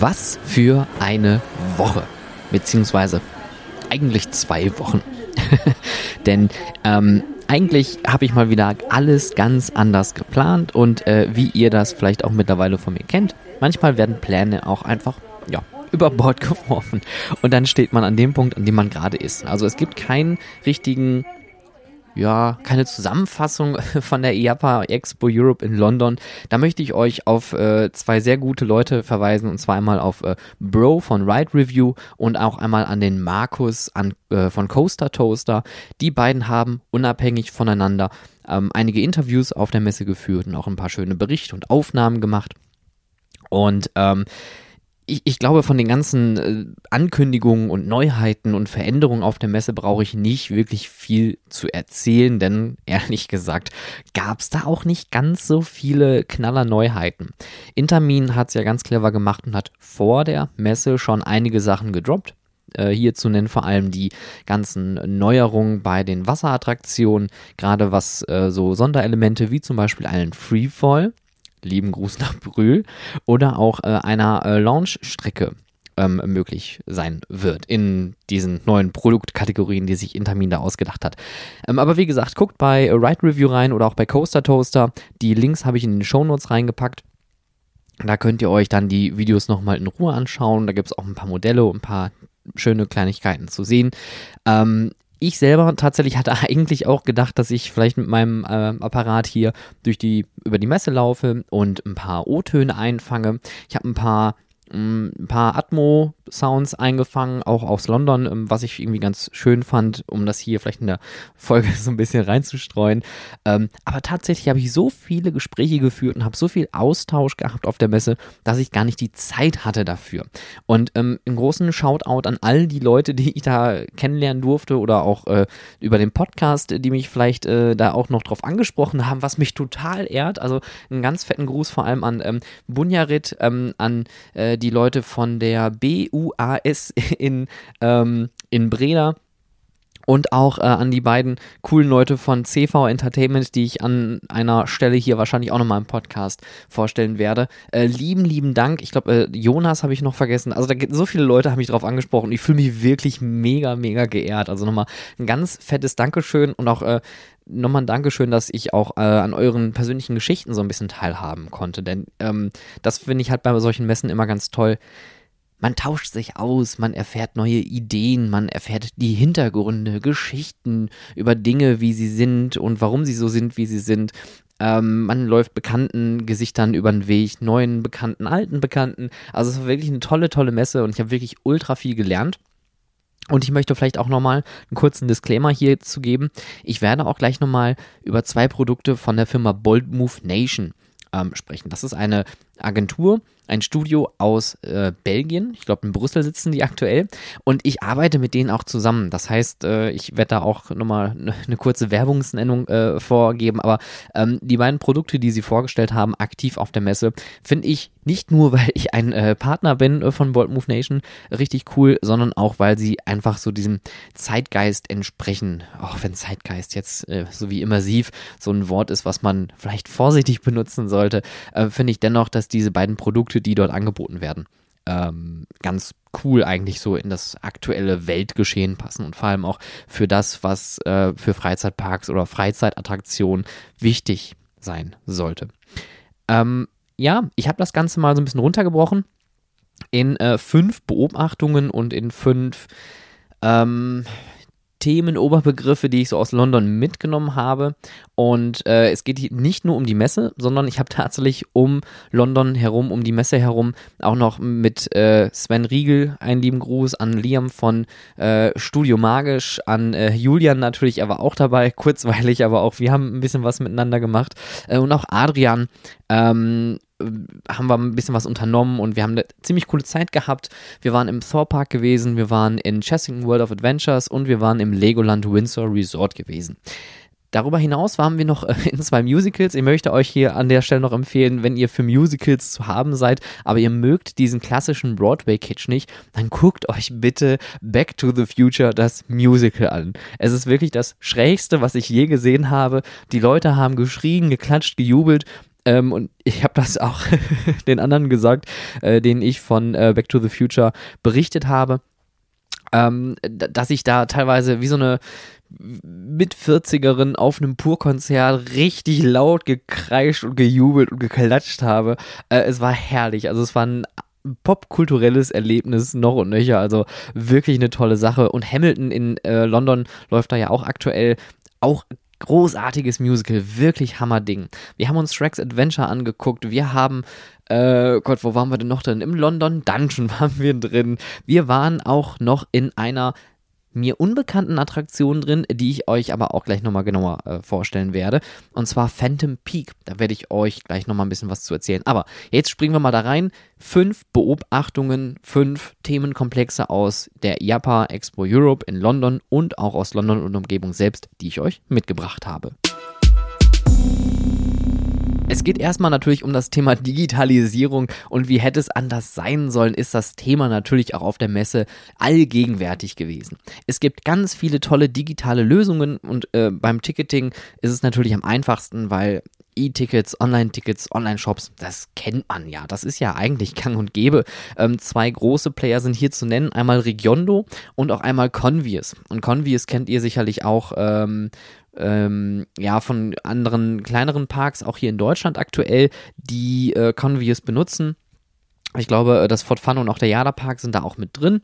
Was für eine Woche. Beziehungsweise eigentlich zwei Wochen. Denn ähm, eigentlich habe ich mal wieder alles ganz anders geplant und äh, wie ihr das vielleicht auch mittlerweile von mir kennt, manchmal werden Pläne auch einfach, ja, über Bord geworfen und dann steht man an dem Punkt, an dem man gerade ist. Also es gibt keinen richtigen ja, keine Zusammenfassung von der IAPA Expo Europe in London. Da möchte ich euch auf äh, zwei sehr gute Leute verweisen und zwar einmal auf äh, Bro von Ride Review und auch einmal an den Markus an, äh, von Coaster Toaster. Die beiden haben unabhängig voneinander ähm, einige Interviews auf der Messe geführt und auch ein paar schöne Berichte und Aufnahmen gemacht. Und ähm, ich, ich glaube, von den ganzen äh, Ankündigungen und Neuheiten und Veränderungen auf der Messe brauche ich nicht wirklich viel zu erzählen, denn ehrlich gesagt gab es da auch nicht ganz so viele knaller Neuheiten. Intermin hat es ja ganz clever gemacht und hat vor der Messe schon einige Sachen gedroppt. Äh, hier zu nennen vor allem die ganzen Neuerungen bei den Wasserattraktionen, gerade was äh, so Sonderelemente wie zum Beispiel einen Freefall lieben Gruß nach Brühl, oder auch äh, einer äh, Launch-Strecke ähm, möglich sein wird in diesen neuen Produktkategorien, die sich Intermin da ausgedacht hat. Ähm, aber wie gesagt, guckt bei Ride Review rein oder auch bei Coaster Toaster. Die Links habe ich in den Show Notes reingepackt. Da könnt ihr euch dann die Videos nochmal in Ruhe anschauen. Da gibt es auch ein paar Modelle und ein paar schöne Kleinigkeiten zu sehen. Ähm, ich selber tatsächlich hatte eigentlich auch gedacht, dass ich vielleicht mit meinem äh, Apparat hier durch die, über die Messe laufe und ein paar O-Töne einfange. Ich habe ein paar ein paar Atmo-Sounds eingefangen, auch aus London, ähm, was ich irgendwie ganz schön fand, um das hier vielleicht in der Folge so ein bisschen reinzustreuen. Ähm, aber tatsächlich habe ich so viele Gespräche geführt und habe so viel Austausch gehabt auf der Messe, dass ich gar nicht die Zeit hatte dafür. Und ähm, im großen Shoutout an all die Leute, die ich da kennenlernen durfte oder auch äh, über den Podcast, die mich vielleicht äh, da auch noch drauf angesprochen haben, was mich total ehrt. Also einen ganz fetten Gruß vor allem an ähm, Bunyarit, ähm, an äh, die Leute von der BUAS in, ähm, in Breda und auch äh, an die beiden coolen Leute von CV Entertainment, die ich an einer Stelle hier wahrscheinlich auch nochmal im Podcast vorstellen werde. Äh, lieben, lieben Dank. Ich glaube, äh, Jonas habe ich noch vergessen. Also da gibt so viele Leute haben mich drauf angesprochen. Ich fühle mich wirklich mega, mega geehrt. Also nochmal ein ganz fettes Dankeschön und auch äh, nochmal ein Dankeschön, dass ich auch äh, an euren persönlichen Geschichten so ein bisschen teilhaben konnte. Denn ähm, das finde ich halt bei solchen Messen immer ganz toll man tauscht sich aus, man erfährt neue Ideen, man erfährt die Hintergründe, Geschichten über Dinge, wie sie sind und warum sie so sind, wie sie sind. Ähm, man läuft bekannten Gesichtern über den Weg, neuen Bekannten, alten Bekannten. Also es war wirklich eine tolle, tolle Messe und ich habe wirklich ultra viel gelernt. Und ich möchte vielleicht auch nochmal einen kurzen Disclaimer hier zu geben. Ich werde auch gleich nochmal über zwei Produkte von der Firma Bold Move Nation ähm, sprechen. Das ist eine Agentur, ein Studio aus äh, Belgien. Ich glaube, in Brüssel sitzen die aktuell. Und ich arbeite mit denen auch zusammen. Das heißt, äh, ich werde da auch nochmal eine ne kurze Werbungsnennung äh, vorgeben. Aber ähm, die beiden Produkte, die sie vorgestellt haben, aktiv auf der Messe, finde ich nicht nur, weil ich ein äh, Partner bin äh, von Bold Move Nation, richtig cool, sondern auch, weil sie einfach so diesem Zeitgeist entsprechen. Auch wenn Zeitgeist jetzt äh, so wie immersiv so ein Wort ist, was man vielleicht vorsichtig benutzen sollte, finde ich dennoch, dass diese beiden Produkte, die dort angeboten werden, ähm, ganz cool eigentlich so in das aktuelle Weltgeschehen passen und vor allem auch für das, was äh, für Freizeitparks oder Freizeitattraktionen wichtig sein sollte. Ähm, ja, ich habe das Ganze mal so ein bisschen runtergebrochen in äh, fünf Beobachtungen und in fünf ähm, Themenoberbegriffe, die ich so aus London mitgenommen habe. Und äh, es geht nicht nur um die Messe, sondern ich habe tatsächlich um London herum, um die Messe herum, auch noch mit äh, Sven Riegel einen lieben Gruß, an Liam von äh, Studio Magisch, an äh, Julian natürlich, er war auch dabei, kurzweilig, aber auch wir haben ein bisschen was miteinander gemacht. Äh, und auch Adrian, ähm, haben wir ein bisschen was unternommen und wir haben eine ziemlich coole Zeit gehabt. Wir waren im Thor Park gewesen, wir waren in Chessington World of Adventures und wir waren im Legoland Windsor Resort gewesen. Darüber hinaus waren wir noch äh, in zwei Musicals. Ich möchte euch hier an der Stelle noch empfehlen, wenn ihr für Musicals zu haben seid, aber ihr mögt diesen klassischen Broadway-Kitsch nicht, dann guckt euch bitte Back to the Future das Musical an. Es ist wirklich das Schrägste, was ich je gesehen habe. Die Leute haben geschrien, geklatscht, gejubelt Ähm, und ich habe das auch den anderen gesagt, äh, denen ich von äh, Back to the Future berichtet habe, ähm, dass ich da teilweise wie so eine mit 40erin auf einem Pur-Konzert richtig laut gekreischt und gejubelt und geklatscht habe. Äh, es war herrlich. Also es war ein popkulturelles Erlebnis noch und nöcher. Also wirklich eine tolle Sache. Und Hamilton in äh, London läuft da ja auch aktuell. Auch großartiges Musical, wirklich Hammerding. Wir haben uns Shreks Adventure angeguckt, wir haben, äh, Gott, wo waren wir denn noch drin? Im London Dungeon waren wir drin. Wir waren auch noch in einer mir unbekannten Attraktionen drin, die ich euch aber auch gleich nochmal genauer äh, vorstellen werde. Und zwar Phantom Peak. Da werde ich euch gleich nochmal ein bisschen was zu erzählen. Aber jetzt springen wir mal da rein. Fünf Beobachtungen, fünf Themenkomplexe aus der IAPA Expo Europe in London und auch aus London und Umgebung selbst, die ich euch mitgebracht habe. Es geht erstmal natürlich um das Thema Digitalisierung und wie hätte es anders sein sollen, ist das Thema natürlich auch auf der Messe allgegenwärtig gewesen. Es gibt ganz viele tolle digitale Lösungen und äh, beim Ticketing ist es natürlich am einfachsten, weil E-Tickets, Online-Tickets, Online-Shops, das kennt man ja. Das ist ja eigentlich gang und gäbe. Ähm, zwei große Player sind hier zu nennen. Einmal Regiondo und auch einmal Convies. Und Convies kennt ihr sicherlich auch ähm, ähm, ja, von anderen kleineren Parks, auch hier in Deutschland aktuell, die äh, Convies benutzen. Ich glaube, das Fort Fun und auch der Jada Park sind da auch mit drin.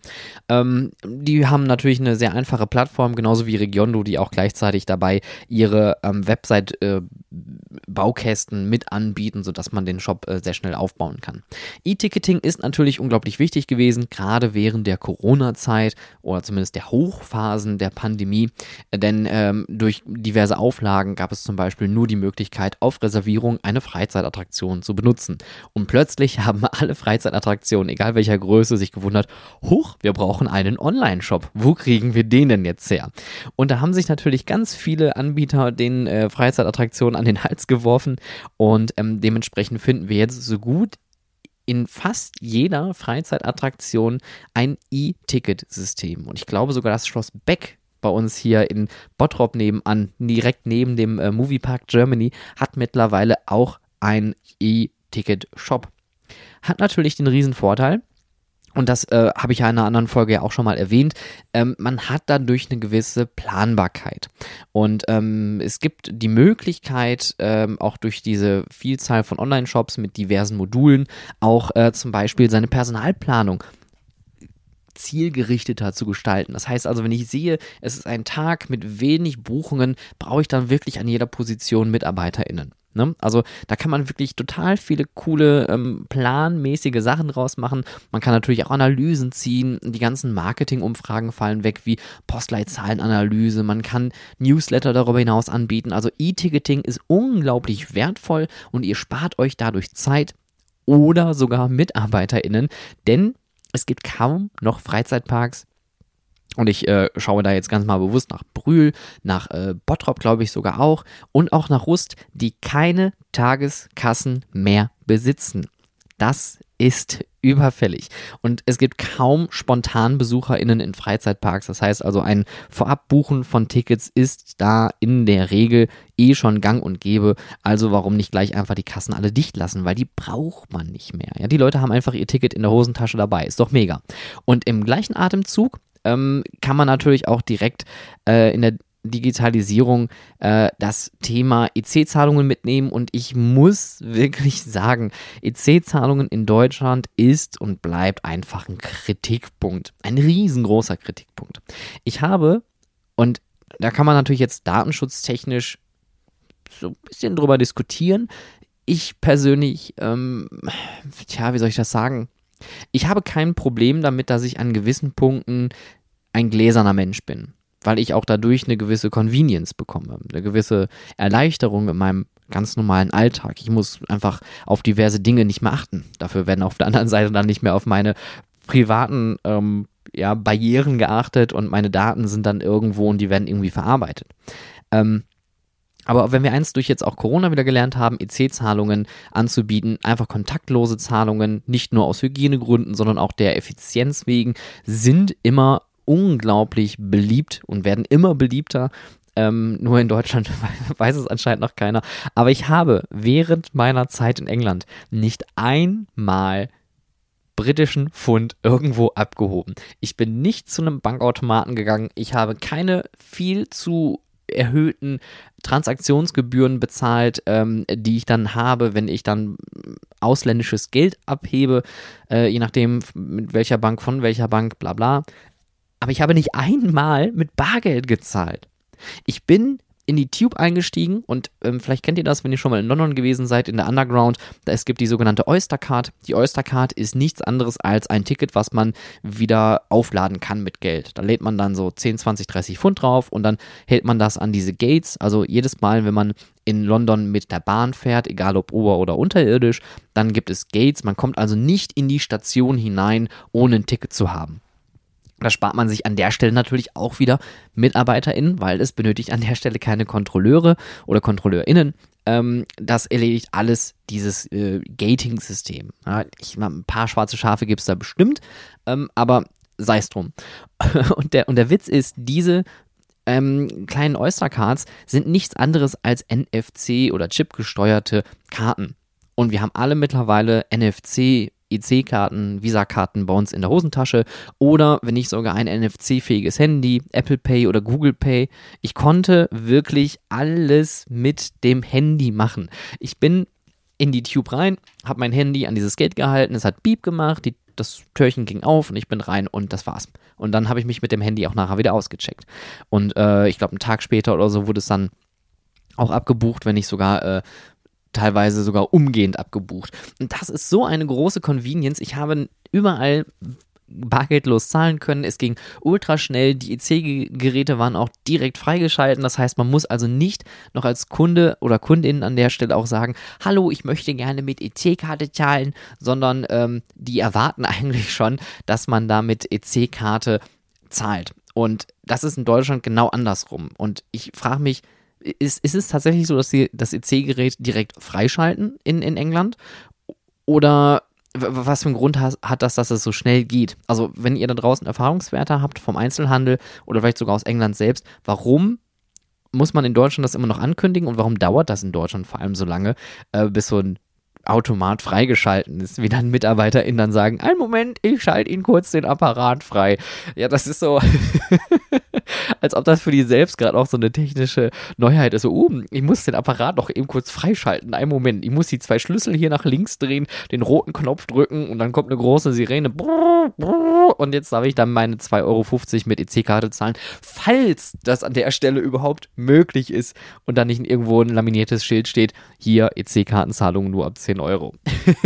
Ähm, die haben natürlich eine sehr einfache Plattform, genauso wie Regiondo, die auch gleichzeitig dabei ihre ähm, Website-Baukästen äh, mit anbieten, sodass man den Shop äh, sehr schnell aufbauen kann. E-Ticketing ist natürlich unglaublich wichtig gewesen, gerade während der Corona-Zeit oder zumindest der Hochphasen der Pandemie, denn ähm, durch diverse Auflagen gab es zum Beispiel nur die Möglichkeit, auf Reservierung eine Freizeitattraktion zu benutzen. Und plötzlich haben alle Freizeitattraktionen Freizeitattraktion, egal welcher Größe, sich gewundert, huch, wir brauchen einen Online-Shop. Wo kriegen wir den denn jetzt her? Und da haben sich natürlich ganz viele Anbieter den äh, Freizeitattraktionen an den Hals geworfen und ähm, dementsprechend finden wir jetzt so gut in fast jeder Freizeitattraktion ein E-Ticket-System. Und ich glaube sogar, das Schloss Beck bei uns hier in Bottrop nebenan, direkt neben dem äh, Moviepark Germany, hat mittlerweile auch ein E-Ticket-Shop. Hat natürlich den riesen Vorteil, und das äh, habe ich ja in einer anderen Folge ja auch schon mal erwähnt, ähm, man hat dadurch eine gewisse Planbarkeit. Und ähm, es gibt die Möglichkeit, ähm, auch durch diese Vielzahl von Online-Shops mit diversen Modulen, auch äh, zum Beispiel seine Personalplanung zielgerichteter zu gestalten. Das heißt also, wenn ich sehe, es ist ein Tag mit wenig Buchungen, brauche ich dann wirklich an jeder Position MitarbeiterInnen. Ne? Also da kann man wirklich total viele coole ähm, planmäßige Sachen draus machen. Man kann natürlich auch Analysen ziehen. Die ganzen Marketing-Umfragen fallen weg, wie Postleitzahlenanalyse. Man kann Newsletter darüber hinaus anbieten. Also E-Ticketing ist unglaublich wertvoll und ihr spart euch dadurch Zeit oder sogar MitarbeiterInnen, denn es gibt kaum noch Freizeitparks, und ich äh, schaue da jetzt ganz mal bewusst nach Brühl, nach äh, Bottrop, glaube ich sogar auch, und auch nach Rust, die keine Tageskassen mehr besitzen. Das ist überfällig. Und es gibt kaum spontan BesucherInnen in Freizeitparks. Das heißt also, ein Vorabbuchen von Tickets ist da in der Regel eh schon gang und gäbe. Also warum nicht gleich einfach die Kassen alle dicht lassen? Weil die braucht man nicht mehr. Ja, die Leute haben einfach ihr Ticket in der Hosentasche dabei. Ist doch mega. Und im gleichen Atemzug ähm, kann man natürlich auch direkt äh, in der Digitalisierung äh, das Thema EC-Zahlungen mitnehmen und ich muss wirklich sagen, EC-Zahlungen in Deutschland ist und bleibt einfach ein Kritikpunkt, ein riesengroßer Kritikpunkt. Ich habe, und da kann man natürlich jetzt datenschutztechnisch so ein bisschen drüber diskutieren, ich persönlich, ähm, tja, wie soll ich das sagen? Ich habe kein Problem damit, dass ich an gewissen Punkten ein gläserner Mensch bin, weil ich auch dadurch eine gewisse Convenience bekomme, eine gewisse Erleichterung in meinem ganz normalen Alltag. Ich muss einfach auf diverse Dinge nicht mehr achten. Dafür werden auf der anderen Seite dann nicht mehr auf meine privaten ähm, ja, Barrieren geachtet und meine Daten sind dann irgendwo und die werden irgendwie verarbeitet. Ähm, aber wenn wir eins durch jetzt auch Corona wieder gelernt haben, EC-Zahlungen anzubieten, einfach kontaktlose Zahlungen, nicht nur aus Hygienegründen, sondern auch der Effizienz wegen, sind immer unglaublich beliebt und werden immer beliebter. Ähm, nur in Deutschland weiß es anscheinend noch keiner. Aber ich habe während meiner Zeit in England nicht einmal britischen Pfund irgendwo abgehoben. Ich bin nicht zu einem Bankautomaten gegangen. Ich habe keine viel zu erhöhten Transaktionsgebühren bezahlt, ähm, die ich dann habe, wenn ich dann ausländisches Geld abhebe, äh, je nachdem mit welcher Bank, von welcher Bank, bla bla. Aber ich habe nicht einmal mit Bargeld gezahlt. Ich bin in die Tube eingestiegen und ähm, vielleicht kennt ihr das, wenn ihr schon mal in London gewesen seid, in der Underground. Da es gibt die sogenannte Oyster Card. Die Oyster Card ist nichts anderes als ein Ticket, was man wieder aufladen kann mit Geld. Da lädt man dann so 10, 20, 30 Pfund drauf und dann hält man das an diese Gates. Also jedes Mal, wenn man in London mit der Bahn fährt, egal ob ober- oder unterirdisch, dann gibt es Gates. Man kommt also nicht in die Station hinein, ohne ein Ticket zu haben. Da spart man sich an der Stelle natürlich auch wieder MitarbeiterInnen, weil es benötigt an der Stelle keine Kontrolleure oder KontrolleurInnen. Ähm, das erledigt alles dieses äh, Gating-System. Ja, ein paar schwarze Schafe gibt es da bestimmt, ähm, aber sei es drum. und, der, und der Witz ist, diese ähm, kleinen Oyster-Cards sind nichts anderes als NFC- oder Chip-gesteuerte Karten. Und wir haben alle mittlerweile NFC EC-Karten, Visa-Karten bei uns in der Hosentasche oder wenn nicht sogar ein NFC-fähiges Handy, Apple Pay oder Google Pay. Ich konnte wirklich alles mit dem Handy machen. Ich bin in die Tube rein, habe mein Handy an dieses Gate gehalten, es hat Beep gemacht, die, das Türchen ging auf und ich bin rein und das war's. Und dann habe ich mich mit dem Handy auch nachher wieder ausgecheckt. Und äh, ich glaube, einen Tag später oder so wurde es dann auch abgebucht, wenn nicht sogar äh, teilweise sogar umgehend abgebucht. Und das ist so eine große Convenience. Ich habe überall bargeldlos zahlen können. Es ging ultra schnell. Die EC-Geräte waren auch direkt freigeschalten. Das heißt, man muss also nicht noch als Kunde oder Kundin an der Stelle auch sagen, hallo, ich möchte gerne mit EC-Karte zahlen, sondern ähm, die erwarten eigentlich schon, dass man da mit EC-Karte zahlt. Und das ist in Deutschland genau andersrum. Und ich frage mich, ist, ist es tatsächlich so, dass sie das EC-Gerät direkt freischalten in, in England? Oder was für einen Grund hat das, dass es so schnell geht? Also, wenn ihr da draußen Erfahrungswerte habt vom Einzelhandel oder vielleicht sogar aus England selbst, warum muss man in Deutschland das immer noch ankündigen und warum dauert das in Deutschland vor allem so lange, äh, bis so ein Automat freigeschalten ist, wie dann MitarbeiterInnen dann sagen, einen Moment, ich schalte Ihnen kurz den Apparat frei. Ja, das ist so, als ob das für die selbst gerade auch so eine technische Neuheit ist. So, uh, ich muss den Apparat noch eben kurz freischalten. Einen Moment, ich muss die zwei Schlüssel hier nach links drehen, den roten Knopf drücken und dann kommt eine große Sirene. Und jetzt darf ich dann meine 2,50 Euro mit EC-Karte zahlen, falls das an der Stelle überhaupt möglich ist und dann nicht irgendwo ein laminiertes Schild steht, hier EC-Kartenzahlung nur ab 10 10 Euro.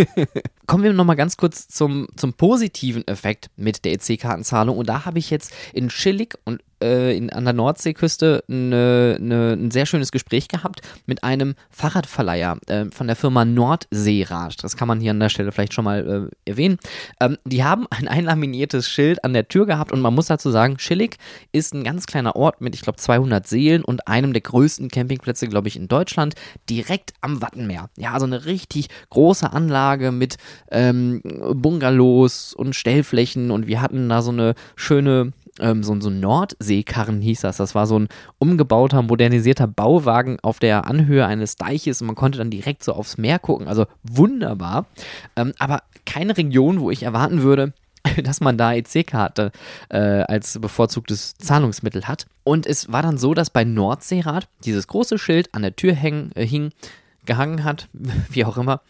Kommen wir nochmal ganz kurz zum, zum positiven Effekt mit der EC-Kartenzahlung. Und da habe ich jetzt in Schillig und äh, in, an der Nordseeküste eine, eine, ein sehr schönes Gespräch gehabt mit einem Fahrradverleiher äh, von der Firma Nordseerad. Das kann man hier an der Stelle vielleicht schon mal äh, erwähnen. Ähm, die haben ein einlaminiertes Schild an der Tür gehabt und man muss dazu sagen, Schillig ist ein ganz kleiner Ort mit, ich glaube, 200 Seelen und einem der größten Campingplätze, glaube ich, in Deutschland, direkt am Wattenmeer. Ja, also eine richtig große Anlage mit ähm, Bungalows und Stellflächen und wir hatten da so eine schöne ähm, so, so ein Nordseekarren hieß das. Das war so ein umgebauter, modernisierter Bauwagen auf der Anhöhe eines Deiches und man konnte dann direkt so aufs Meer gucken. Also wunderbar. Ähm, aber keine Region, wo ich erwarten würde, dass man da EC-Karte äh, als bevorzugtes Zahlungsmittel hat. Und es war dann so, dass bei Nordseerad dieses große Schild an der Tür häng, äh, hing, gehangen hat, wie auch immer,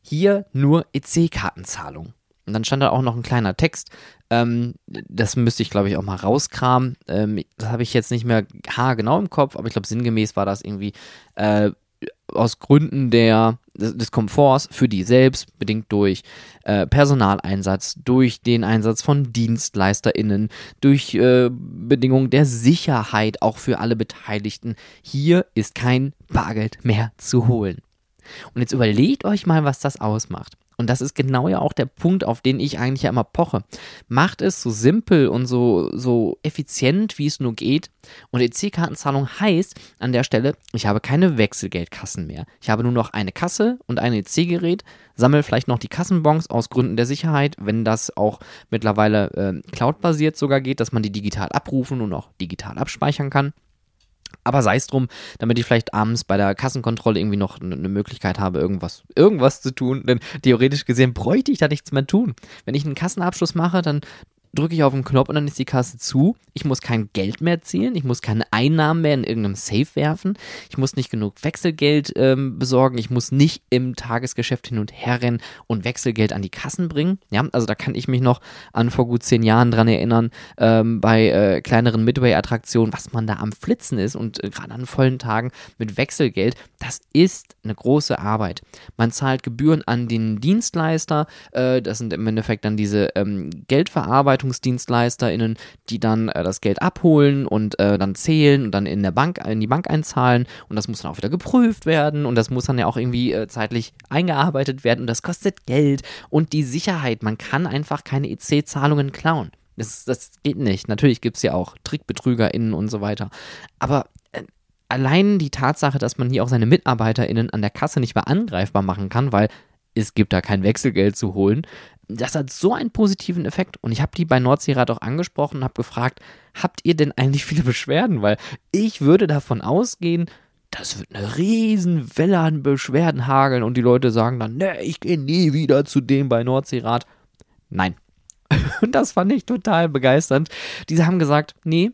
hier nur EC-Kartenzahlung. Und dann stand da auch noch ein kleiner Text. Ähm, das müsste ich, glaube ich, auch mal rauskramen. Ähm, das habe ich jetzt nicht mehr haargenau im Kopf, aber ich glaube, sinngemäß war das irgendwie äh, aus Gründen der, des Komforts für die selbst, bedingt durch äh, Personaleinsatz, durch den Einsatz von DienstleisterInnen, durch äh, Bedingungen der Sicherheit auch für alle Beteiligten. Hier ist kein Bargeld mehr zu holen. Und jetzt überlegt euch mal, was das ausmacht. Und das ist genau ja auch der Punkt, auf den ich eigentlich ja immer poche. Macht es so simpel und so, so effizient, wie es nur geht. Und EC-Kartenzahlung heißt an der Stelle, ich habe keine Wechselgeldkassen mehr. Ich habe nur noch eine Kasse und ein EC-Gerät, sammle vielleicht noch die Kassenbons aus Gründen der Sicherheit, wenn das auch mittlerweile äh, cloud-basiert sogar geht, dass man die digital abrufen und auch digital abspeichern kann. Aber sei es drum, damit ich vielleicht abends bei der Kassenkontrolle irgendwie noch eine Möglichkeit habe, irgendwas, irgendwas zu tun. Denn theoretisch gesehen bräuchte ich da nichts mehr tun. Wenn ich einen Kassenabschluss mache, dann drücke ich auf den Knopf und dann ist die Kasse zu. Ich muss kein Geld mehr zählen, ich muss keine Einnahmen mehr in irgendeinem Safe werfen, ich muss nicht genug Wechselgeld ähm, besorgen, ich muss nicht im Tagesgeschäft hin und her rennen und Wechselgeld an die Kassen bringen. Ja, also da kann ich mich noch an vor gut zehn Jahren dran erinnern, ähm, bei äh, kleineren Midway-Attraktionen, was man da am Flitzen ist und äh, gerade an vollen Tagen mit Wechselgeld, das ist eine große Arbeit. Man zahlt Gebühren an den Dienstleister, äh, das sind im Endeffekt dann diese ähm, Geldverarbeitung BeratungsdienstleisterInnen, die dann äh, das Geld abholen und äh, dann zählen und dann in der Bank, in die Bank einzahlen und das muss dann auch wieder geprüft werden und das muss dann ja auch irgendwie äh, zeitlich eingearbeitet werden und das kostet Geld und die Sicherheit. Man kann einfach keine EC-Zahlungen klauen. Das, das geht nicht. Natürlich gibt es ja auch TrickbetrügerInnen und so weiter. Aber äh, allein die Tatsache, dass man hier auch seine MitarbeiterInnen an der Kasse nicht mehr angreifbar machen kann, weil es gibt da kein Wechselgeld zu holen, das hat so einen positiven Effekt. Und ich habe die bei Nordseerad auch angesprochen und habe gefragt, habt ihr denn eigentlich viele Beschwerden? Weil ich würde davon ausgehen, das wird eine riesen Welle an Beschwerden hageln und die Leute sagen dann, ne, ich gehe nie wieder zu dem bei Nordseerad. Nein. Und das fand ich total begeisternd. Diese haben gesagt, nee,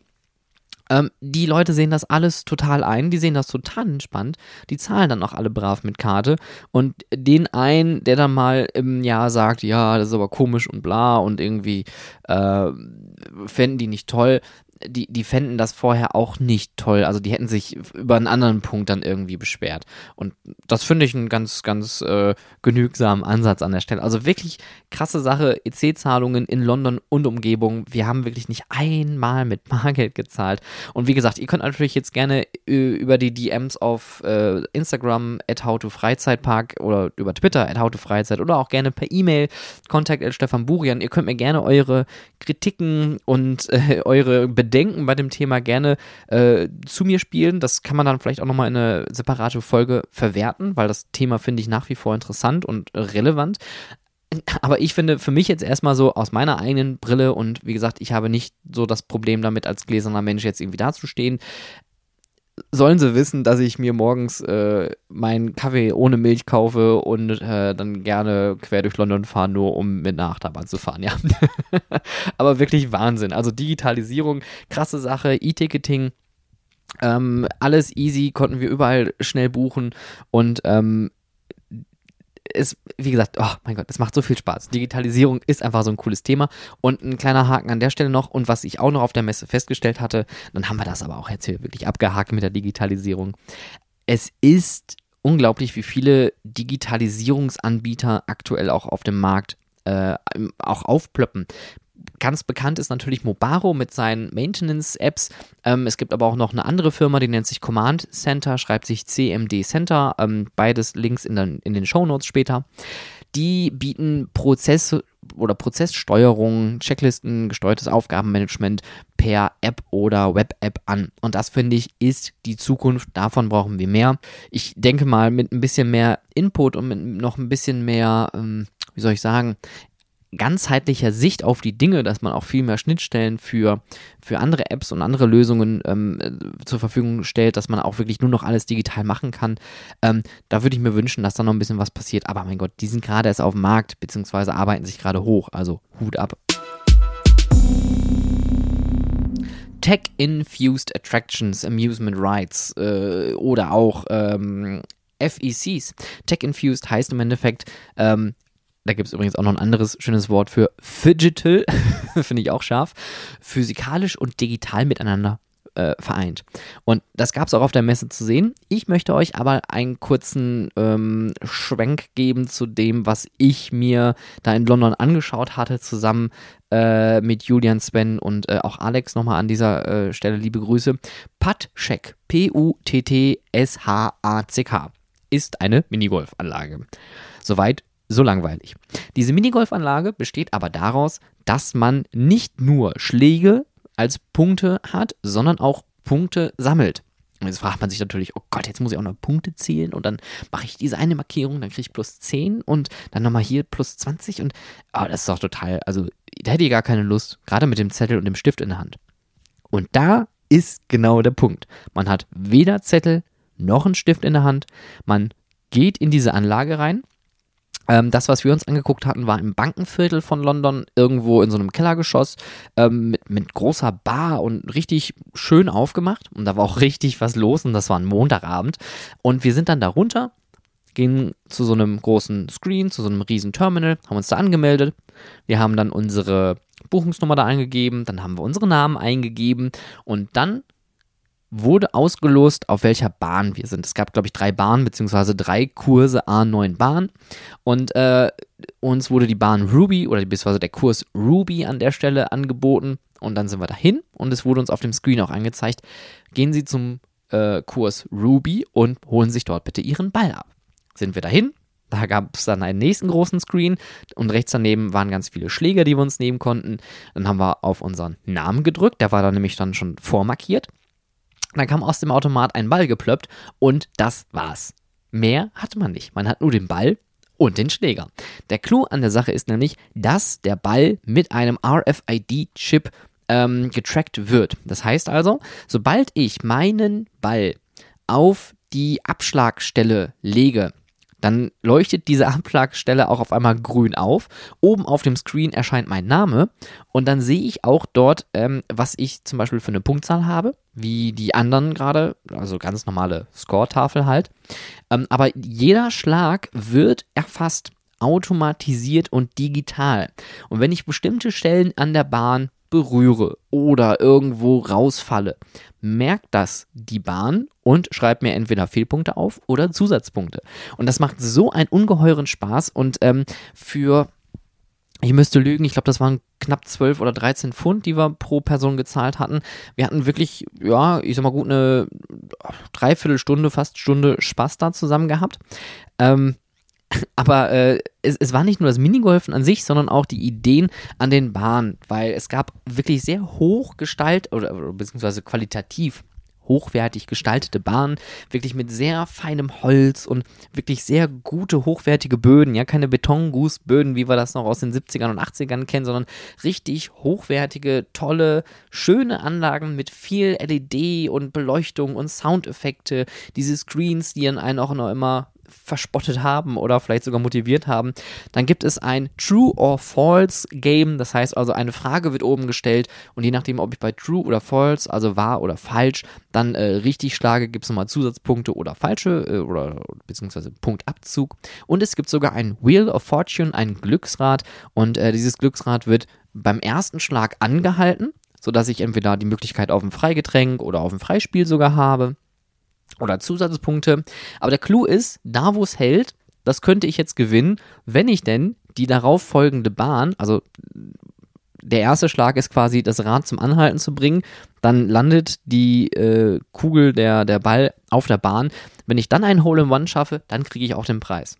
ähm, die Leute sehen das alles total ein, die sehen das total entspannt, die zahlen dann auch alle brav mit Karte und den einen, der dann mal im Jahr sagt, ja, das ist aber komisch und bla und irgendwie äh, fänden die nicht toll, die, die fänden das vorher auch nicht toll. Also die hätten sich über einen anderen Punkt dann irgendwie beschwert. Und das finde ich einen ganz, ganz äh, genügsamen Ansatz an der Stelle. Also wirklich krasse Sache, EC-Zahlungen in London und Umgebung. Wir haben wirklich nicht einmal mit Bargeld gezahlt. Und wie gesagt, ihr könnt natürlich jetzt gerne äh, über die DMs auf äh, Instagram at howtofreizeitpark oder über Twitter at howtofreizeit oder auch gerne per E-Mail Kontakt at Stefan Burian. Ihr könnt mir gerne eure Kritiken und äh, eure Bedenken Bedenken bei dem Thema gerne äh, zu mir spielen. Das kann man dann vielleicht auch nochmal in eine separate Folge verwerten, weil das Thema finde ich nach wie vor interessant und relevant. Aber ich finde für mich jetzt erstmal so aus meiner eigenen Brille und wie gesagt, ich habe nicht so das Problem damit, als gläserner Mensch jetzt irgendwie dazustehen sollen sie wissen, dass ich mir morgens äh, meinen Kaffee ohne Milch kaufe und äh, dann gerne quer durch London fahre, nur um mit einer Achterbahn zu fahren, ja. Aber wirklich Wahnsinn. Also Digitalisierung, krasse Sache, E-Ticketing. Ähm, alles easy, konnten wir überall schnell buchen und ähm, es, wie gesagt, oh mein Gott, es macht so viel Spaß. Digitalisierung ist einfach so ein cooles Thema. Und ein kleiner Haken an der Stelle noch, und was ich auch noch auf der Messe festgestellt hatte, dann haben wir das aber auch jetzt hier wirklich abgehakt mit der Digitalisierung. Es ist unglaublich, wie viele Digitalisierungsanbieter aktuell auch auf dem Markt äh, auch aufplöppen. Ganz bekannt ist natürlich Mobaro mit seinen Maintenance-Apps. Ähm, es gibt aber auch noch eine andere Firma, die nennt sich Command Center, schreibt sich CMD Center. Ähm, beides Links in, den, in den Shownotes später. Die bieten Prozess- oder Prozesssteuerung, Checklisten, gesteuertes Aufgabenmanagement per App oder Web-App an. Und das finde ich ist die Zukunft. Davon brauchen wir mehr. Ich denke mal, mit ein bisschen mehr Input und mit noch ein bisschen mehr, ähm, wie soll ich sagen, ganzheitlicher Sicht auf die Dinge, dass man auch viel mehr Schnittstellen für, für andere Apps und andere Lösungen ähm, äh, zur Verfügung stellt, dass man auch wirklich nur noch alles digital machen kann. Ähm, da würde ich mir wünschen, dass da noch ein bisschen was passiert. Aber mein Gott, die sind gerade erst auf dem Markt, beziehungsweise arbeiten sich gerade hoch. Also Hut ab. Tech-Infused Attractions, Amusement Rides äh, oder auch ähm, FECs. Tech-Infused heißt im Endeffekt, ähm, da gibt es übrigens auch noch ein anderes schönes Wort für Phygital, finde ich auch scharf, physikalisch und digital miteinander äh, vereint. Und das gab es auch auf der Messe zu sehen. Ich möchte euch aber einen kurzen ähm, Schwenk geben zu dem, was ich mir da in London angeschaut hatte, zusammen äh, mit Julian, Sven und äh, auch Alex nochmal an dieser äh, Stelle liebe Grüße. Puttcheck, P-U-T-T-S-H-A-C-K, ist eine Minigolfanlage. Soweit so langweilig. Diese Minigolfanlage besteht aber daraus, dass man nicht nur Schläge als Punkte hat, sondern auch Punkte sammelt. Und jetzt fragt man sich natürlich, oh Gott, jetzt muss ich auch noch Punkte zählen und dann mache ich diese eine Markierung, dann kriege ich plus 10 und dann nochmal hier plus 20 und oh, das ist doch total, also da hätte ich gar keine Lust, gerade mit dem Zettel und dem Stift in der Hand. Und da ist genau der Punkt. Man hat weder Zettel noch einen Stift in der Hand. Man geht in diese Anlage rein. Ähm, das, was wir uns angeguckt hatten, war im Bankenviertel von London, irgendwo in so einem Kellergeschoss ähm, mit, mit großer Bar und richtig schön aufgemacht. Und da war auch richtig was los und das war ein Montagabend. Und wir sind dann da runter, gehen zu so einem großen Screen, zu so einem riesen Terminal, haben uns da angemeldet. Wir haben dann unsere Buchungsnummer da eingegeben, dann haben wir unsere Namen eingegeben und dann wurde ausgelost, auf welcher Bahn wir sind. Es gab, glaube ich, drei Bahnen, beziehungsweise drei Kurse A9 Bahn. Und äh, uns wurde die Bahn Ruby oder beziehungsweise der Kurs Ruby an der Stelle angeboten. Und dann sind wir dahin und es wurde uns auf dem Screen auch angezeigt, gehen Sie zum äh, Kurs Ruby und holen sich dort bitte Ihren Ball ab. Sind wir dahin, da gab es dann einen nächsten großen Screen und rechts daneben waren ganz viele Schläger, die wir uns nehmen konnten. Dann haben wir auf unseren Namen gedrückt, der war dann nämlich dann schon vormarkiert. Dann kam aus dem Automat ein Ball geplöppt und das war's. Mehr hatte man nicht. Man hat nur den Ball und den Schläger. Der Clou an der Sache ist nämlich, dass der Ball mit einem RFID-Chip ähm, getrackt wird. Das heißt also, sobald ich meinen Ball auf die Abschlagstelle lege, dann leuchtet diese Abschlagstelle auch auf einmal grün auf. Oben auf dem Screen erscheint mein Name und dann sehe ich auch dort, ähm, was ich zum Beispiel für eine Punktzahl habe, wie die anderen gerade, also ganz normale Score-Tafel halt. Ähm, aber jeder Schlag wird erfasst, automatisiert und digital. Und wenn ich bestimmte Stellen an der Bahn berühre oder irgendwo rausfalle, merkt das die Bahn und schreibt mir entweder Fehlpunkte auf oder Zusatzpunkte. Und das macht so einen ungeheuren Spaß und ähm, für ich müsste lügen, ich glaube, das waren knapp 12 oder 13 Pfund, die wir pro Person gezahlt hatten. Wir hatten wirklich, ja, ich sag mal gut, eine Dreiviertelstunde, fast Stunde Spaß da zusammen gehabt. Ähm, aber äh, es, es, war nicht nur das Minigolfen an sich, sondern auch die Ideen an den Bahnen, weil es gab wirklich sehr hoch gestaltet oder, beziehungsweise qualitativ hochwertig gestaltete Bahnen, wirklich mit sehr feinem Holz und wirklich sehr gute, hochwertige Böden, ja, keine Betongußböden, wie wir das noch aus den 70ern und 80ern kennen, sondern richtig hochwertige, tolle, schöne Anlagen mit viel LED und Beleuchtung und Soundeffekte, diese Screens, die dann einen auch noch immer verspottet haben oder vielleicht sogar motiviert haben. Dann gibt es ein True or False Game, das heißt also eine Frage wird oben gestellt und je nachdem, ob ich bei True oder False, also wahr oder falsch, dann äh, richtig schlage, gibt es nochmal Zusatzpunkte oder falsche äh, oder beziehungsweise Punktabzug. Und es gibt sogar ein Wheel of Fortune, ein Glücksrad und äh, dieses Glücksrad wird beim ersten Schlag angehalten, sodass ich entweder die Möglichkeit auf ein Freigetränk oder auf ein Freispiel sogar habe oder Zusatzpunkte. Aber der Clou ist, da wo es hält, das könnte ich jetzt gewinnen, wenn ich denn die darauf folgende Bahn, also der erste Schlag ist quasi das Rad zum Anhalten zu bringen, dann landet die äh, Kugel, der, der Ball auf der Bahn. Wenn ich dann einen Hole in One schaffe, dann kriege ich auch den Preis.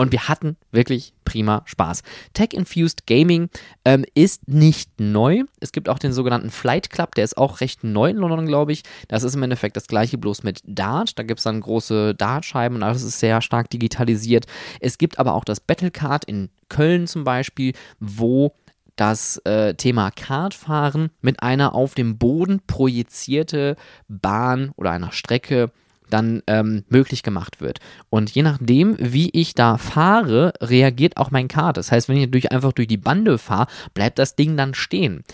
Und wir hatten wirklich prima Spaß. Tech-Infused Gaming ähm, ist nicht neu. Es gibt auch den sogenannten Flight Club, der ist auch recht neu in London, glaube ich. Das ist im Endeffekt das gleiche, bloß mit Dart. Da gibt es dann große Dartscheiben und alles ist sehr stark digitalisiert. Es gibt aber auch das Battlecard in Köln zum Beispiel, wo das äh, Thema Kartfahren mit einer auf dem Boden projizierte Bahn oder einer Strecke dann ähm, möglich gemacht wird. Und je nachdem, wie ich da fahre, reagiert auch mein Kart. Das heißt, wenn ich durch, einfach durch die Bande fahre, bleibt das Ding dann stehen.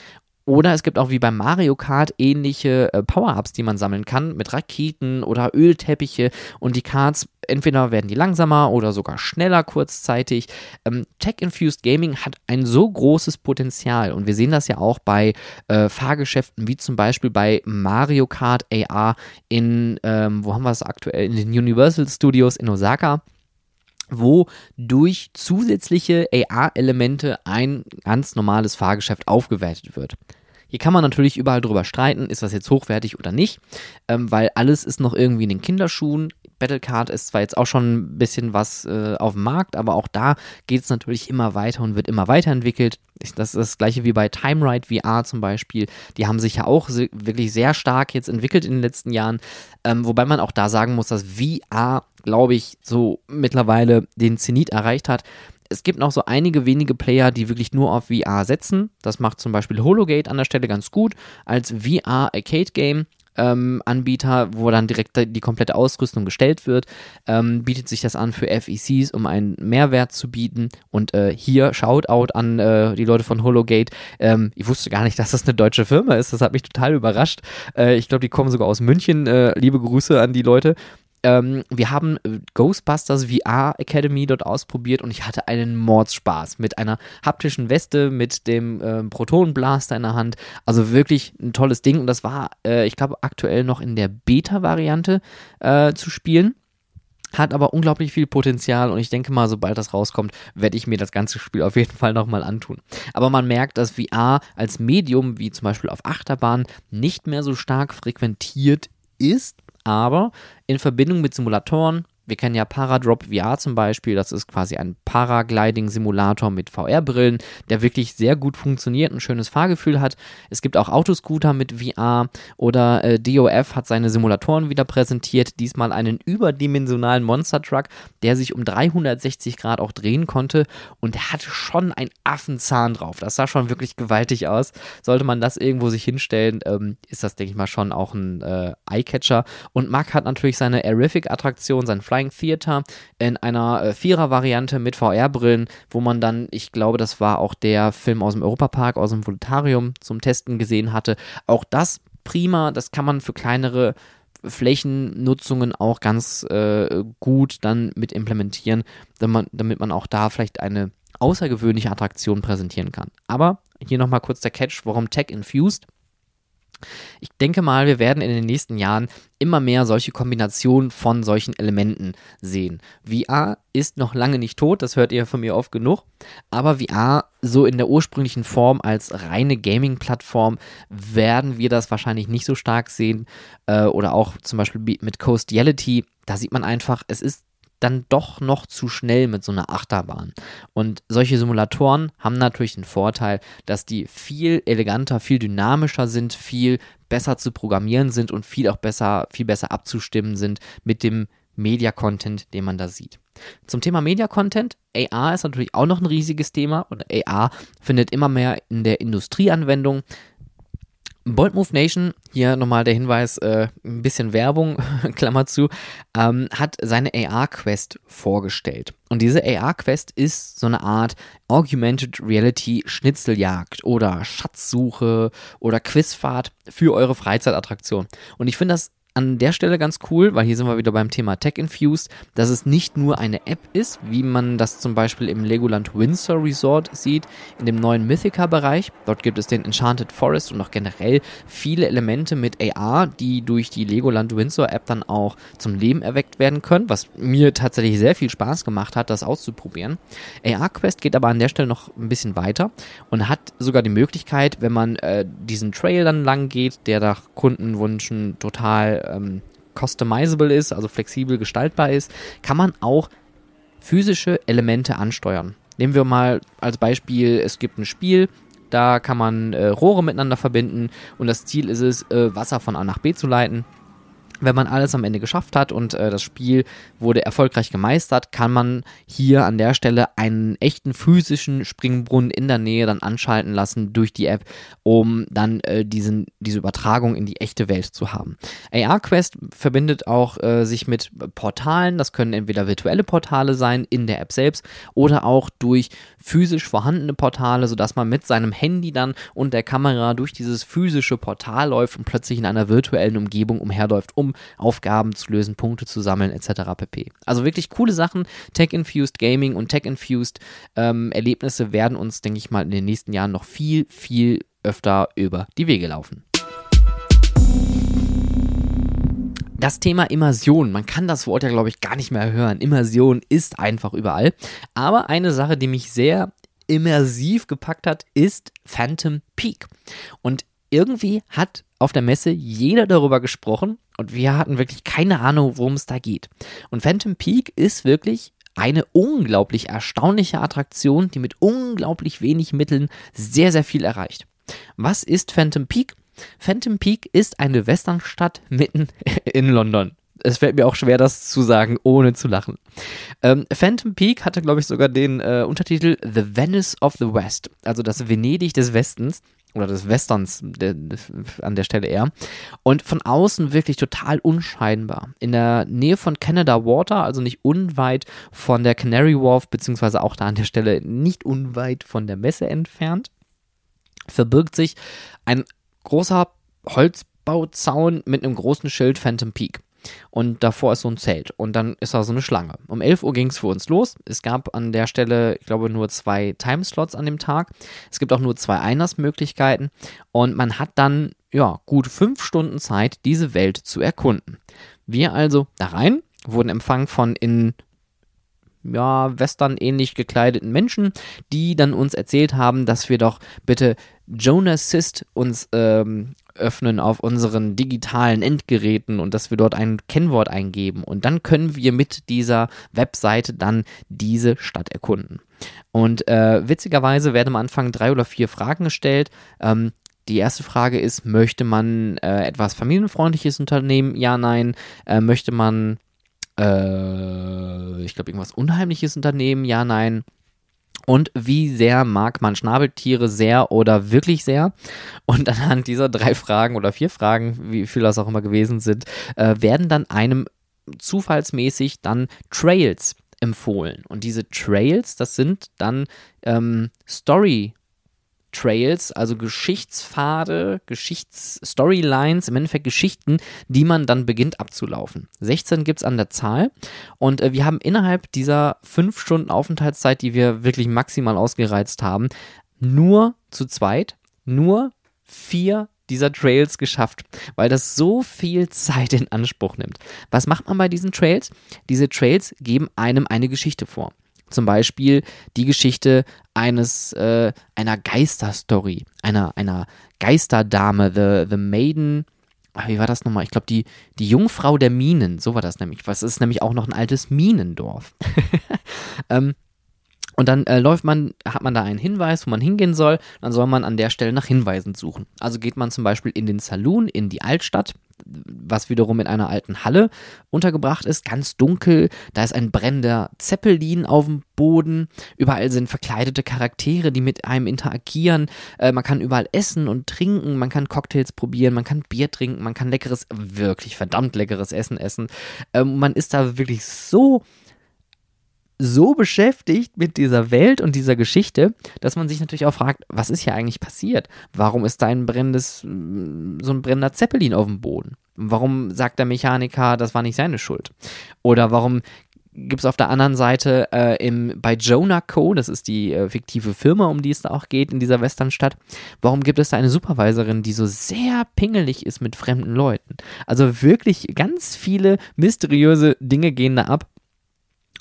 Oder es gibt auch wie beim Mario Kart ähnliche äh, Power-Ups, die man sammeln kann mit Raketen oder Ölteppiche und die Karts entweder werden die langsamer oder sogar schneller kurzzeitig. Ähm, Tech-Infused Gaming hat ein so großes Potenzial und wir sehen das ja auch bei äh, Fahrgeschäften wie zum Beispiel bei Mario Kart AR in, ähm, wo haben wir das aktuell, in den Universal Studios in Osaka wo durch zusätzliche AR-Elemente ein ganz normales Fahrgeschäft aufgewertet wird. Hier kann man natürlich überall drüber streiten, ist das jetzt hochwertig oder nicht, ähm, weil alles ist noch irgendwie in den Kinderschuhen. Battlecard ist zwar jetzt auch schon ein bisschen was äh, auf dem Markt, aber auch da geht es natürlich immer weiter und wird immer weiterentwickelt. Das ist das gleiche wie bei Time Ride VR zum Beispiel. Die haben sich ja auch wirklich sehr stark jetzt entwickelt in den letzten Jahren. Ähm, wobei man auch da sagen muss, dass VR, glaube ich, so mittlerweile den Zenit erreicht hat. Es gibt noch so einige wenige Player, die wirklich nur auf VR setzen. Das macht zum Beispiel Hologate an der Stelle ganz gut als VR-Arcade-Game ähm, Anbieter, wo dann direkt die komplette Ausrüstung gestellt wird, ähm, bietet sich das an für FECs, um einen Mehrwert zu bieten. Und äh, hier Shoutout an äh, die Leute von Hologate. Ähm, ich wusste gar nicht, dass das eine deutsche Firma ist. Das hat mich total überrascht. Äh, ich glaube, die kommen sogar aus München. Äh, liebe Grüße an die Leute. Ähm, wir haben äh, Ghostbusters VR Academy dort ausprobiert und ich hatte einen Mordspaß mit einer haptischen Weste, mit dem äh, Protonenblaster in der Hand. Also wirklich ein tolles Ding und das war, äh, ich glaube, aktuell noch in der Beta-Variante äh, zu spielen hat aber unglaublich viel Potenzial und ich denke mal, sobald das rauskommt, werde ich mir das ganze Spiel auf jeden Fall nochmal antun. Aber man merkt, dass VR als Medium, wie zum Beispiel auf Achterbahn, nicht mehr so stark frequentiert ist, aber in Verbindung mit Simulatoren wir kennen ja Paradrop VR zum Beispiel. Das ist quasi ein Paragliding-Simulator mit VR-Brillen, der wirklich sehr gut funktioniert, ein schönes Fahrgefühl hat. Es gibt auch Autoscooter mit VR oder äh, DOF hat seine Simulatoren wieder präsentiert. Diesmal einen überdimensionalen Monster Truck, der sich um 360 Grad auch drehen konnte und der hatte schon einen Affenzahn drauf. Das sah schon wirklich gewaltig aus. Sollte man das irgendwo sich hinstellen, ähm, ist das, denke ich mal, schon auch ein äh, Eyecatcher. Und Mack hat natürlich seine Aerific-Attraktion, sein Fly Flying Theater in einer äh, Vierer-Variante mit VR-Brillen, wo man dann, ich glaube, das war auch der Film aus dem Europapark, aus dem Volutarium zum Testen gesehen hatte. Auch das prima, das kann man für kleinere Flächennutzungen auch ganz äh, gut dann mit implementieren, damit man, damit man auch da vielleicht eine außergewöhnliche Attraktion präsentieren kann. Aber hier nochmal kurz der Catch, warum Tech Infused? Ich denke mal, wir werden in den nächsten Jahren immer mehr solche Kombinationen von solchen Elementen sehen. VR ist noch lange nicht tot, das hört ihr von mir oft genug, aber VR so in der ursprünglichen Form als reine Gaming-Plattform werden wir das wahrscheinlich nicht so stark sehen äh, oder auch zum Beispiel mit Coastiality, da sieht man einfach, es ist dann doch noch zu schnell mit so einer Achterbahn. Und solche Simulatoren haben natürlich den Vorteil, dass die viel eleganter, viel dynamischer sind, viel besser zu programmieren sind und viel auch besser, viel besser abzustimmen sind mit dem Media-Content, den man da sieht. Zum Thema Media-Content, AR ist natürlich auch noch ein riesiges Thema und AR findet immer mehr in der Industrieanwendung. Bold Move Nation, hier nochmal der Hinweis, äh, ein bisschen Werbung, Klammer zu, ähm, hat seine AR-Quest vorgestellt. Und diese AR-Quest ist so eine Art Augmented Reality Schnitzeljagd oder Schatzsuche oder Quizfahrt für eure Freizeitattraktion. Und ich finde das an der Stelle ganz cool, weil hier sind wir wieder beim Thema Tech Infused, dass es nicht nur eine App ist, wie man das zum Beispiel im Legoland Windsor Resort sieht, in dem neuen Mythica-Bereich. Dort gibt es den Enchanted Forest und auch generell viele Elemente mit AR, die durch die Legoland Windsor App dann auch zum Leben erweckt werden können, was mir tatsächlich sehr viel Spaß gemacht hat, das auszuprobieren. AR Quest geht aber an der Stelle noch ein bisschen weiter und hat sogar die Möglichkeit, wenn man äh, diesen Trail dann lang geht, der nach Kundenwünschen total ähm, customizable ist, also flexibel gestaltbar ist, kann man auch physische Elemente ansteuern. Nehmen wir mal als Beispiel, es gibt ein Spiel, da kann man äh, Rohre miteinander verbinden und das Ziel ist es, äh, Wasser von A nach B zu leiten wenn man alles am Ende geschafft hat und äh, das Spiel wurde erfolgreich gemeistert, kann man hier an der Stelle einen echten physischen Springbrunnen in der Nähe dann anschalten lassen durch die App, um dann äh, diesen, diese Übertragung in die echte Welt zu haben. AR Quest verbindet auch äh, sich mit Portalen, das können entweder virtuelle Portale sein in der App selbst oder auch durch physisch vorhandene Portale, sodass man mit seinem Handy dann und der Kamera durch dieses physische Portal läuft und plötzlich in einer virtuellen Umgebung umherläuft, um Aufgaben zu lösen, Punkte zu sammeln etc. pp. Also wirklich coole Sachen. Tech-Infused Gaming und Tech-Infused ähm, Erlebnisse werden uns, denke ich mal, in den nächsten Jahren noch viel, viel öfter über die Wege laufen. Das Thema Immersion, man kann das Wort ja, glaube ich, gar nicht mehr hören. Immersion ist einfach überall. Aber eine Sache, die mich sehr immersiv gepackt hat, ist Phantom Peak. Und irgendwie hat auf der Messe jeder darüber gesprochen und wir hatten wirklich keine Ahnung, worum es da geht. Und Phantom Peak ist wirklich eine unglaublich erstaunliche Attraktion, die mit unglaublich wenig Mitteln sehr, sehr viel erreicht. Was ist Phantom Peak? Phantom Peak ist eine Westernstadt mitten in London. es fällt mir auch schwer, das zu sagen, ohne zu lachen. Ähm, Phantom Peak hatte, glaube ich, sogar den äh, Untertitel The Venice of the West, also das Venedig des Westens oder des Westerns der, an der Stelle eher. Und von außen wirklich total unscheinbar. In der Nähe von Canada Water, also nicht unweit von der Canary Wharf, beziehungsweise auch da an der Stelle nicht unweit von der Messe entfernt, verbirgt sich ein großer Holzbauzaun mit einem großen Schild Phantom Peak und davor ist so ein Zelt und dann ist da so eine Schlange. Um 11 Uhr ging es für uns los. Es gab an der Stelle, ich glaube, nur zwei Timeslots an dem Tag. Es gibt auch nur zwei Einlassmöglichkeiten und man hat dann, ja, gut fünf Stunden Zeit, diese Welt zu erkunden. Wir also da rein, wurden empfangen von in ja, Western ähnlich gekleideten Menschen, die dann uns erzählt haben, dass wir doch bitte Jonas Sist uns ähm, öffnen auf unseren digitalen Endgeräten und dass wir dort ein Kennwort eingeben und dann können wir mit dieser Webseite dann diese Stadt erkunden. Und äh, witzigerweise werden am Anfang drei oder vier Fragen gestellt. Ähm, die erste Frage ist, möchte man äh, etwas familienfreundliches unternehmen? Ja, nein. Äh, möchte man, äh, ich glaube, irgendwas Unheimliches unternehmen? Ja, nein und wie sehr mag man Schnabeltiere sehr oder wirklich sehr. Und anhand dieser drei Fragen oder vier Fragen, wie viel das auch immer gewesen sind, äh, werden dann einem zufallsmäßig dann Trails empfohlen. Und diese Trails, das sind dann ähm, Story Trails, also Geschichtspfade, Geschichtsstorylines, im Endeffekt Geschichten, die man dann beginnt abzulaufen. 16 gibt es an der Zahl und äh, wir haben innerhalb dieser fünf Stunden Aufenthaltszeit, die wir wirklich maximal ausgereizt haben, nur zu zweit, nur vier dieser Trails geschafft, weil das so viel Zeit in Anspruch nimmt. Was macht man bei diesen Trails? Diese Trails geben einem eine Geschichte vor. Zum Beispiel die Geschichte eines, äh, einer Geisterstory, einer, einer Geisterdame, The, the Maiden, ach, wie war das nochmal? Ich glaube, die, die Jungfrau der Minen, so war das nämlich. Was ist nämlich auch noch ein altes Minendorf. ähm, und dann äh, läuft man, hat man da einen Hinweis, wo man hingehen soll. Dann soll man an der Stelle nach Hinweisen suchen. Also geht man zum Beispiel in den Saloon, in die Altstadt, was wiederum in einer alten Halle untergebracht ist, ganz dunkel. Da ist ein brennender Zeppelin auf dem Boden. Überall sind verkleidete Charaktere, die mit einem interagieren. Äh, man kann überall essen und trinken. Man kann Cocktails probieren. Man kann Bier trinken. Man kann leckeres, wirklich verdammt leckeres Essen essen. Ähm, man ist da wirklich so so beschäftigt mit dieser Welt und dieser Geschichte, dass man sich natürlich auch fragt, was ist hier eigentlich passiert? Warum ist da ein brennendes, so ein brennender Zeppelin auf dem Boden? Warum sagt der Mechaniker, das war nicht seine Schuld? Oder warum gibt es auf der anderen Seite äh, im, bei Jonah Co., das ist die äh, fiktive Firma, um die es da auch geht in dieser Westernstadt, warum gibt es da eine Supervisorin, die so sehr pingelig ist mit fremden Leuten? Also wirklich ganz viele mysteriöse Dinge gehen da ab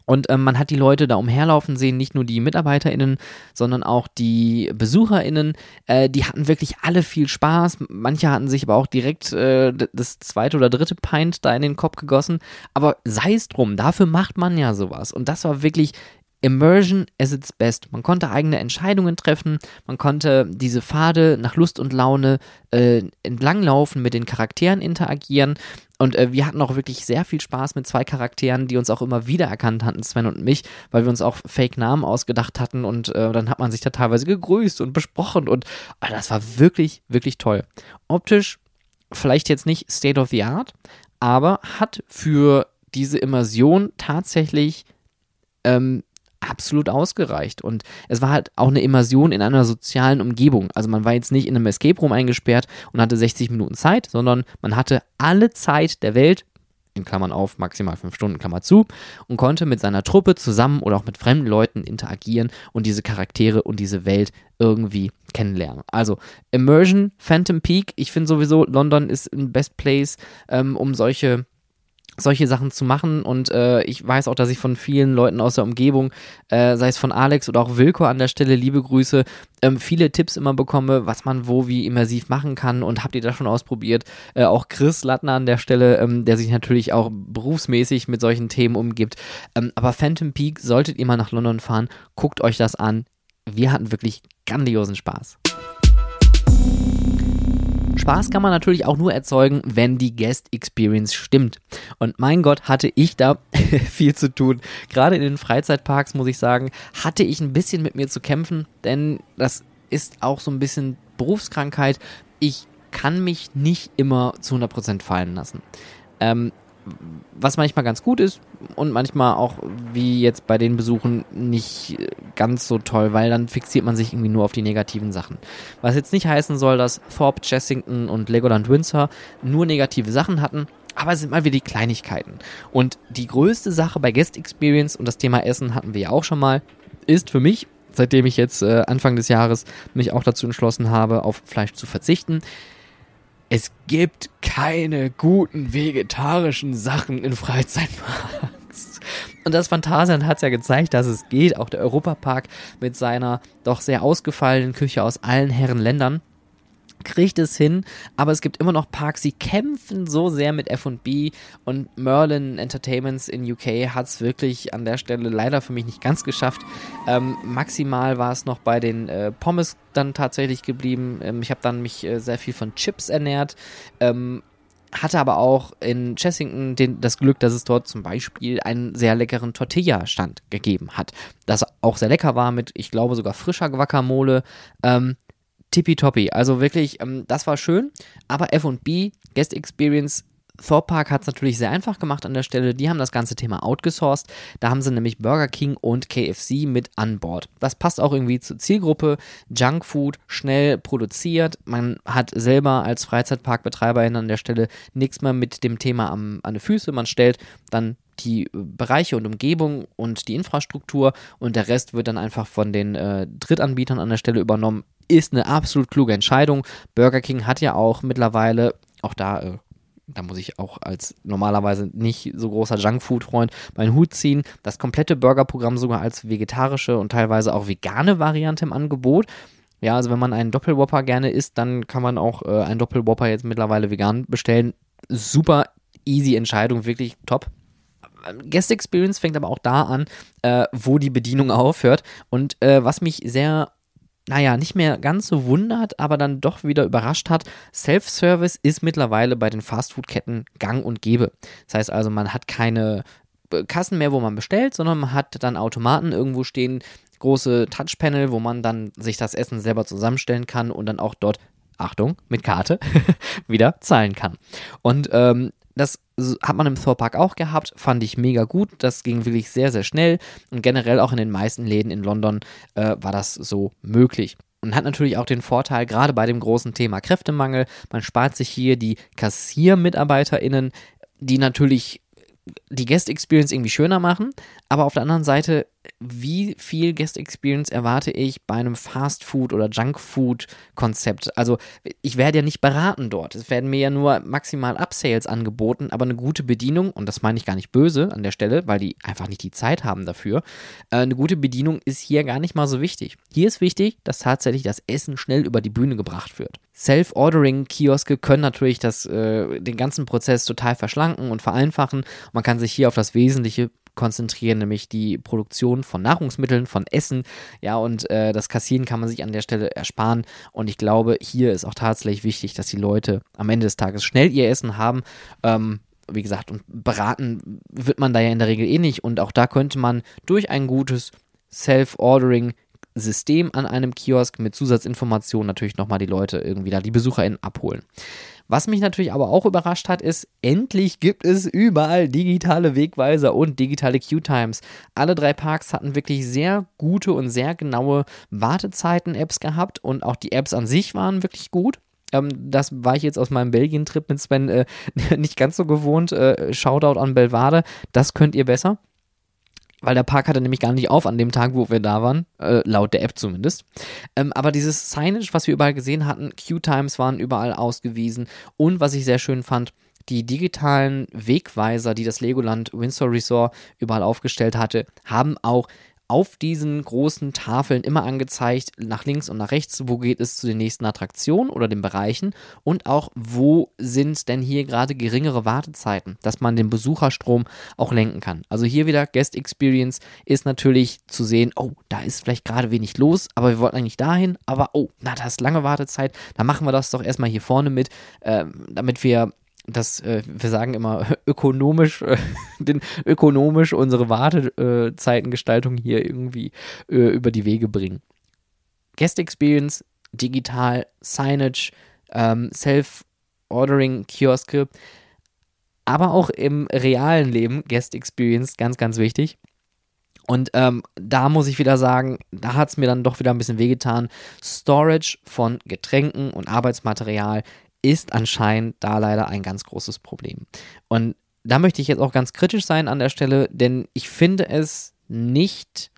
und ähm, man hat die Leute da umherlaufen sehen, nicht nur die MitarbeiterInnen, sondern auch die BesucherInnen. Äh, die hatten wirklich alle viel Spaß. Manche hatten sich aber auch direkt äh, das zweite oder dritte Pint da in den Kopf gegossen. Aber sei es drum, dafür macht man ja sowas. Und das war wirklich Immersion as its best. Man konnte eigene Entscheidungen treffen, man konnte diese Pfade nach Lust und Laune äh, entlanglaufen, mit den Charakteren interagieren. Und äh, wir hatten auch wirklich sehr viel Spaß mit zwei Charakteren, die uns auch immer wieder erkannt hatten, Sven und mich, weil wir uns auch Fake-Namen ausgedacht hatten und äh, dann hat man sich da teilweise gegrüßt und besprochen und äh, das war wirklich, wirklich toll. Optisch vielleicht jetzt nicht State of the Art, aber hat für diese Immersion tatsächlich ähm, absolut ausgereicht. Und es war halt auch eine Immersion in einer sozialen Umgebung. Also man war jetzt nicht in einem Escape Room eingesperrt und hatte 60 Minuten Zeit, sondern man hatte alle Zeit der Welt, in Klammern auf, maximal fünf Stunden, Klammer zu, und konnte mit seiner Truppe zusammen oder auch mit fremden Leuten interagieren und diese Charaktere und diese Welt irgendwie kennenlernen. Also Immersion, Phantom Peak, ich finde sowieso, London ist ein Best Place, ähm, um solche solche Sachen zu machen und äh, ich weiß auch, dass ich von vielen Leuten aus der Umgebung, äh, sei es von Alex oder auch Wilko an der Stelle, liebe Grüße, ähm, viele Tipps immer bekomme, was man wo wie immersiv machen kann und habt ihr das schon ausprobiert? Äh, auch Chris Lattner an der Stelle, ähm, der sich natürlich auch berufsmäßig mit solchen Themen umgibt. Ähm, aber Phantom Peak, solltet ihr mal nach London fahren, guckt euch das an. Wir hatten wirklich grandiosen Spaß. Spaß kann man natürlich auch nur erzeugen, wenn die Guest Experience stimmt. Und mein Gott, hatte ich da viel zu tun. Gerade in den Freizeitparks, muss ich sagen, hatte ich ein bisschen mit mir zu kämpfen, denn das ist auch so ein bisschen Berufskrankheit. Ich kann mich nicht immer zu 100% fallen lassen. Ähm, was manchmal ganz gut ist und manchmal auch wie jetzt bei den Besuchen nicht ganz so toll, weil dann fixiert man sich irgendwie nur auf die negativen Sachen. Was jetzt nicht heißen soll, dass Thorpe, Chessington und Legoland Windsor nur negative Sachen hatten, aber es sind mal wieder die Kleinigkeiten. Und die größte Sache bei Guest Experience und das Thema Essen hatten wir ja auch schon mal, ist für mich, seitdem ich jetzt äh, Anfang des Jahres mich auch dazu entschlossen habe, auf Fleisch zu verzichten, es gibt keine guten vegetarischen Sachen in Freizeitparks. Und das Phantasialand hat es ja gezeigt, dass es geht. Auch der Europapark mit seiner doch sehr ausgefallenen Küche aus allen Herren Ländern kriegt es hin, aber es gibt immer noch Parks, die kämpfen so sehr mit F&B und Merlin Entertainments in UK hat es wirklich an der Stelle leider für mich nicht ganz geschafft. Ähm, maximal war es noch bei den äh, Pommes dann tatsächlich geblieben. Ähm, ich habe dann mich äh, sehr viel von Chips ernährt. Ähm, hatte aber auch in Chessington den, das Glück, dass es dort zum Beispiel einen sehr leckeren Tortilla-Stand gegeben hat. Das auch sehr lecker war mit, ich glaube, sogar frischer Guacamole. Ähm, tippitoppi. Also wirklich, ähm, das war schön. Aber F&B, Guest Experience, Thor Park hat es natürlich sehr einfach gemacht an der Stelle. Die haben das ganze Thema outgesourced. Da haben sie nämlich Burger King und KFC mit an Bord. Das passt auch irgendwie zur Zielgruppe. Junkfood, schnell produziert. Man hat selber als Freizeitparkbetreiberin an der Stelle nichts mehr mit dem Thema am, an die Füße. Man stellt dann die Bereiche und Umgebung und die Infrastruktur und der Rest wird dann einfach von den äh, Drittanbietern an der Stelle übernommen ist eine absolut kluge Entscheidung. Burger King hat ja auch mittlerweile, auch da, äh, da muss ich auch als normalerweise nicht so großer Junkfood-Freund meinen Hut ziehen, das komplette Burgerprogramm sogar als vegetarische und teilweise auch vegane Variante im Angebot. Ja, also wenn man einen Doppelwhopper gerne isst, dann kann man auch äh, einen Doppelwhopper jetzt mittlerweile vegan bestellen. Super easy Entscheidung, wirklich top. Guest Experience fängt aber auch da an, äh, wo die Bedienung aufhört. Und äh, was mich sehr naja, nicht mehr ganz so wundert, aber dann doch wieder überrascht hat, Self-Service ist mittlerweile bei den Fastfood-Ketten gang und gäbe. Das heißt also, man hat keine äh, Kassen mehr, wo man bestellt, sondern man hat dann Automaten irgendwo stehen, große Touchpanel, wo man dann sich das Essen selber zusammenstellen kann und dann auch dort Achtung, mit Karte wieder zahlen kann. Und ähm, das hat man im Thor Park auch gehabt, fand ich mega gut. Das ging wirklich sehr, sehr schnell und generell auch in den meisten Läden in London äh, war das so möglich. Und hat natürlich auch den Vorteil, gerade bei dem großen Thema Kräftemangel, man spart sich hier die KassiermitarbeiterInnen, die natürlich die Guest Experience irgendwie schöner machen, aber auf der anderen Seite wie viel Guest Experience erwarte ich bei einem Fast Food oder Junk Food Konzept? Also ich werde ja nicht beraten dort. Es werden mir ja nur maximal Upsales angeboten, aber eine gute Bedienung, und das meine ich gar nicht böse an der Stelle, weil die einfach nicht die Zeit haben dafür, äh, eine gute Bedienung ist hier gar nicht mal so wichtig. Hier ist wichtig, dass tatsächlich das Essen schnell über die Bühne gebracht wird. Self-Ordering-Kioske können natürlich das, äh, den ganzen Prozess total verschlanken und vereinfachen. Man kann sich hier auf das Wesentliche konzentrieren, nämlich die Produktion von Nahrungsmitteln, von Essen. Ja, und äh, das Kassieren kann man sich an der Stelle ersparen. Und ich glaube, hier ist auch tatsächlich wichtig, dass die Leute am Ende des Tages schnell ihr Essen haben. Ähm, wie gesagt, und beraten wird man da ja in der Regel eh nicht. Und auch da könnte man durch ein gutes Self-Ordering System an einem Kiosk mit Zusatzinformationen natürlich nochmal die Leute irgendwie da, die BesucherInnen abholen. Was mich natürlich aber auch überrascht hat, ist, endlich gibt es überall digitale Wegweiser und digitale Queue-Times. Alle drei Parks hatten wirklich sehr gute und sehr genaue Wartezeiten-Apps gehabt und auch die Apps an sich waren wirklich gut ähm, das war ich jetzt aus meinem Belgien-Trip mit Sven äh, nicht ganz so gewohnt. Äh, Shoutout an Belvade, das könnt ihr besser weil der Park hatte nämlich gar nicht auf an dem Tag, wo wir da waren, äh, laut der App zumindest. Ähm, aber dieses Signage, was wir überall gesehen hatten, Q-Times waren überall ausgewiesen und was ich sehr schön fand, die digitalen Wegweiser, die das Legoland Windsor Resort überall aufgestellt hatte, haben auch auf diesen großen Tafeln immer angezeigt, nach links und nach rechts, wo geht es zu den nächsten Attraktionen oder den Bereichen und auch, wo sind denn hier gerade geringere Wartezeiten, dass man den Besucherstrom auch lenken kann. Also hier wieder Guest Experience ist natürlich zu sehen, oh, da ist vielleicht gerade wenig los, aber wir wollten eigentlich dahin, aber oh, na, da ist lange Wartezeit, dann machen wir das doch erstmal hier vorne mit, äh, damit wir das, äh, wir sagen immer ökonomisch, äh, den, ökonomisch unsere Wartezeitengestaltung hier irgendwie äh, über die Wege bringen. Guest Experience, digital, Signage, ähm, Self-Ordering, Kioske, aber auch im realen Leben Guest Experience, ganz, ganz wichtig. Und ähm, da muss ich wieder sagen, da hat es mir dann doch wieder ein bisschen wehgetan. Storage von Getränken und Arbeitsmaterial ist anscheinend da leider ein ganz großes Problem. Und da möchte ich jetzt auch ganz kritisch sein an der Stelle, denn ich finde es nicht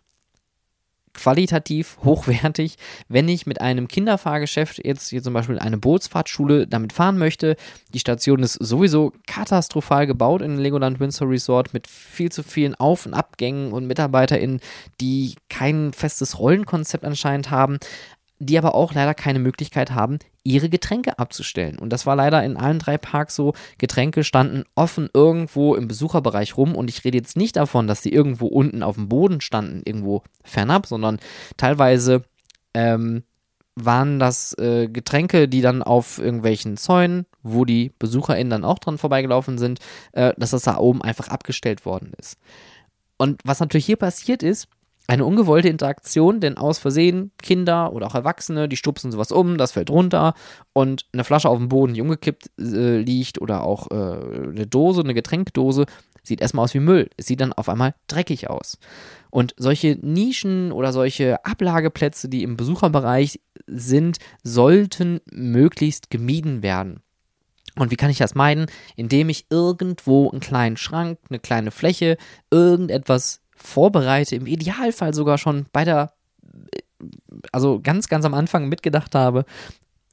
qualitativ hochwertig, wenn ich mit einem Kinderfahrgeschäft jetzt hier zum Beispiel eine Bootsfahrtschule damit fahren möchte. Die Station ist sowieso katastrophal gebaut in Legoland Windsor Resort mit viel zu vielen Auf- und Abgängen und MitarbeiterInnen, die kein festes Rollenkonzept anscheinend haben die aber auch leider keine Möglichkeit haben, ihre Getränke abzustellen. Und das war leider in allen drei Parks so. Getränke standen offen irgendwo im Besucherbereich rum. Und ich rede jetzt nicht davon, dass die irgendwo unten auf dem Boden standen, irgendwo fernab, sondern teilweise ähm, waren das äh, Getränke, die dann auf irgendwelchen Zäunen, wo die BesucherInnen dann auch dran vorbeigelaufen sind, äh, dass das da oben einfach abgestellt worden ist. Und was natürlich hier passiert ist, eine ungewollte Interaktion, denn aus Versehen Kinder oder auch Erwachsene, die stupsen sowas um, das fällt runter und eine Flasche auf dem Boden, die umgekippt äh, liegt oder auch äh, eine Dose, eine Getränkdose, sieht erstmal aus wie Müll. Es sieht dann auf einmal dreckig aus. Und solche Nischen oder solche Ablageplätze, die im Besucherbereich sind, sollten möglichst gemieden werden. Und wie kann ich das meiden? Indem ich irgendwo einen kleinen Schrank, eine kleine Fläche, irgendetwas vorbereite, im Idealfall sogar schon bei der, also ganz, ganz am Anfang mitgedacht habe.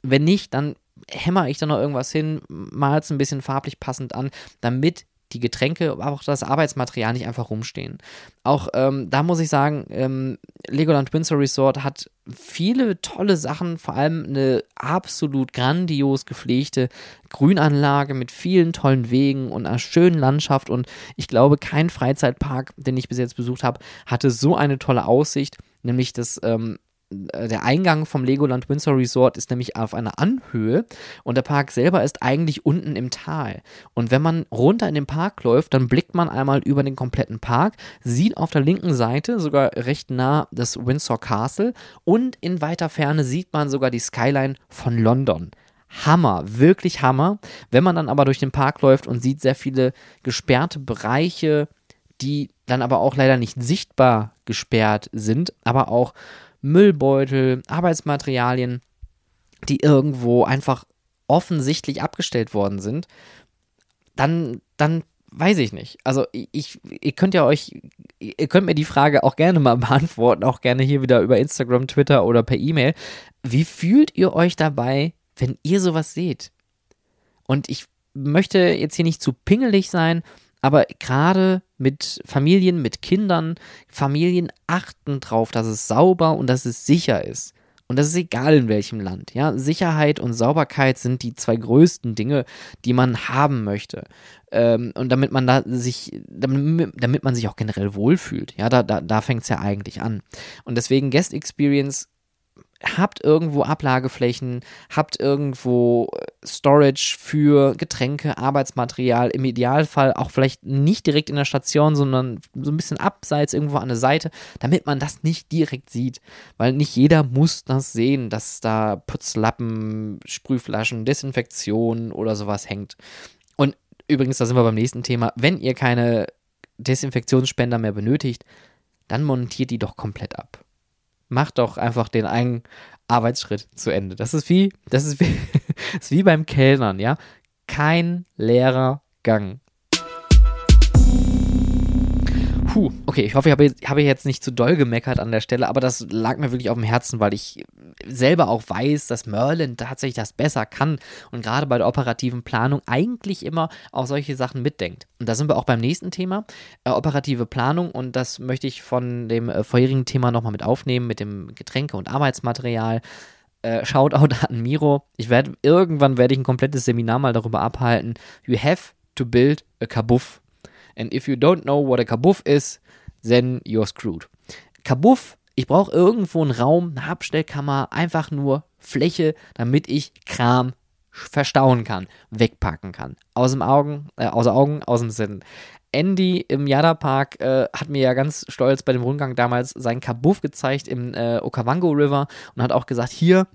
Wenn nicht, dann hämmer ich da noch irgendwas hin, mal es ein bisschen farblich passend an, damit die Getränke, aber auch das Arbeitsmaterial nicht einfach rumstehen. Auch ähm, da muss ich sagen, ähm, Legoland Windsor Resort hat viele tolle Sachen, vor allem eine absolut grandios gepflegte Grünanlage mit vielen tollen Wegen und einer schönen Landschaft. Und ich glaube, kein Freizeitpark, den ich bis jetzt besucht habe, hatte so eine tolle Aussicht, nämlich das ähm, äh, der Eingang vom Legoland Windsor Resort ist nämlich auf einer Anhöhe und der Park selber ist eigentlich unten im Tal. Und wenn man runter in den Park läuft, dann blickt man einmal über den kompletten Park, sieht auf der linken Seite sogar recht nah das Windsor Castle und in weiter Ferne sieht man sogar die Skyline von London. Hammer, wirklich Hammer. Wenn man dann aber durch den Park läuft und sieht sehr viele gesperrte Bereiche, die dann aber auch leider nicht sichtbar gesperrt sind, aber auch Müllbeutel, Arbeitsmaterialien, die irgendwo einfach offensichtlich abgestellt worden sind, dann, dann weiß ich nicht. Also ich, ihr könnt ja euch, ihr könnt mir die Frage auch gerne mal beantworten, auch gerne hier wieder über Instagram, Twitter oder per E-Mail. Wie fühlt ihr euch dabei, wenn ihr sowas seht? Und ich möchte jetzt hier nicht zu pingelig sein, aber gerade mit Familien, mit Kindern, Familien achten drauf, dass es sauber und dass es sicher ist. Und das ist egal in welchem Land. Ja, Sicherheit und Sauberkeit sind die zwei größten Dinge, die man haben möchte. Ähm, und damit man da sich, damit, damit man sich auch generell wohlfühlt. Ja, da, da, da fängt es ja eigentlich an. Und deswegen Guest Experience habt irgendwo Ablageflächen, habt irgendwo äh, Storage für Getränke, Arbeitsmaterial, im Idealfall auch vielleicht nicht direkt in der Station, sondern so ein bisschen abseits irgendwo an der Seite, damit man das nicht direkt sieht. Weil nicht jeder muss das sehen, dass da Putzlappen, Sprühflaschen, Desinfektion oder sowas hängt. Und übrigens, da sind wir beim nächsten Thema, wenn ihr keine Desinfektionsspender mehr benötigt, dann montiert die doch komplett ab mach doch einfach den einen Arbeitsschritt zu Ende. Das ist wie, das ist wie, das ist wie beim Kellnern, ja. Kein leerer Gang. Puh, okay, ich hoffe, ich habe, habe jetzt nicht zu doll gemeckert an der Stelle, aber das lag mir wirklich auf dem Herzen, weil ich selber auch weiß, dass Merlin tatsächlich das besser kann und gerade bei der operativen Planung eigentlich immer auch solche Sachen mitdenkt. Und da sind wir auch beim nächsten Thema, äh, operative Planung und das möchte ich von dem äh, vorherigen Thema nochmal mit aufnehmen, mit dem Getränke- und Arbeitsmaterial. Äh, Shoutout an Miro. Ich werde irgendwann werde ich ein komplettes Seminar mal darüber abhalten. You have to build a kabuff And if you don't know what a Kabuff is, then you're screwed. Kabuff, ich brauche irgendwo einen Raum, eine Abstellkammer, einfach nur Fläche, damit ich Kram verstauen kann, wegpacken kann. Aus dem Augen, äh, außer Augen, aus dem Sinn. Andy im Yada Park äh, hat mir ja ganz stolz bei dem Rundgang damals seinen Kabuff gezeigt im äh, Okavango River und hat auch gesagt, hier,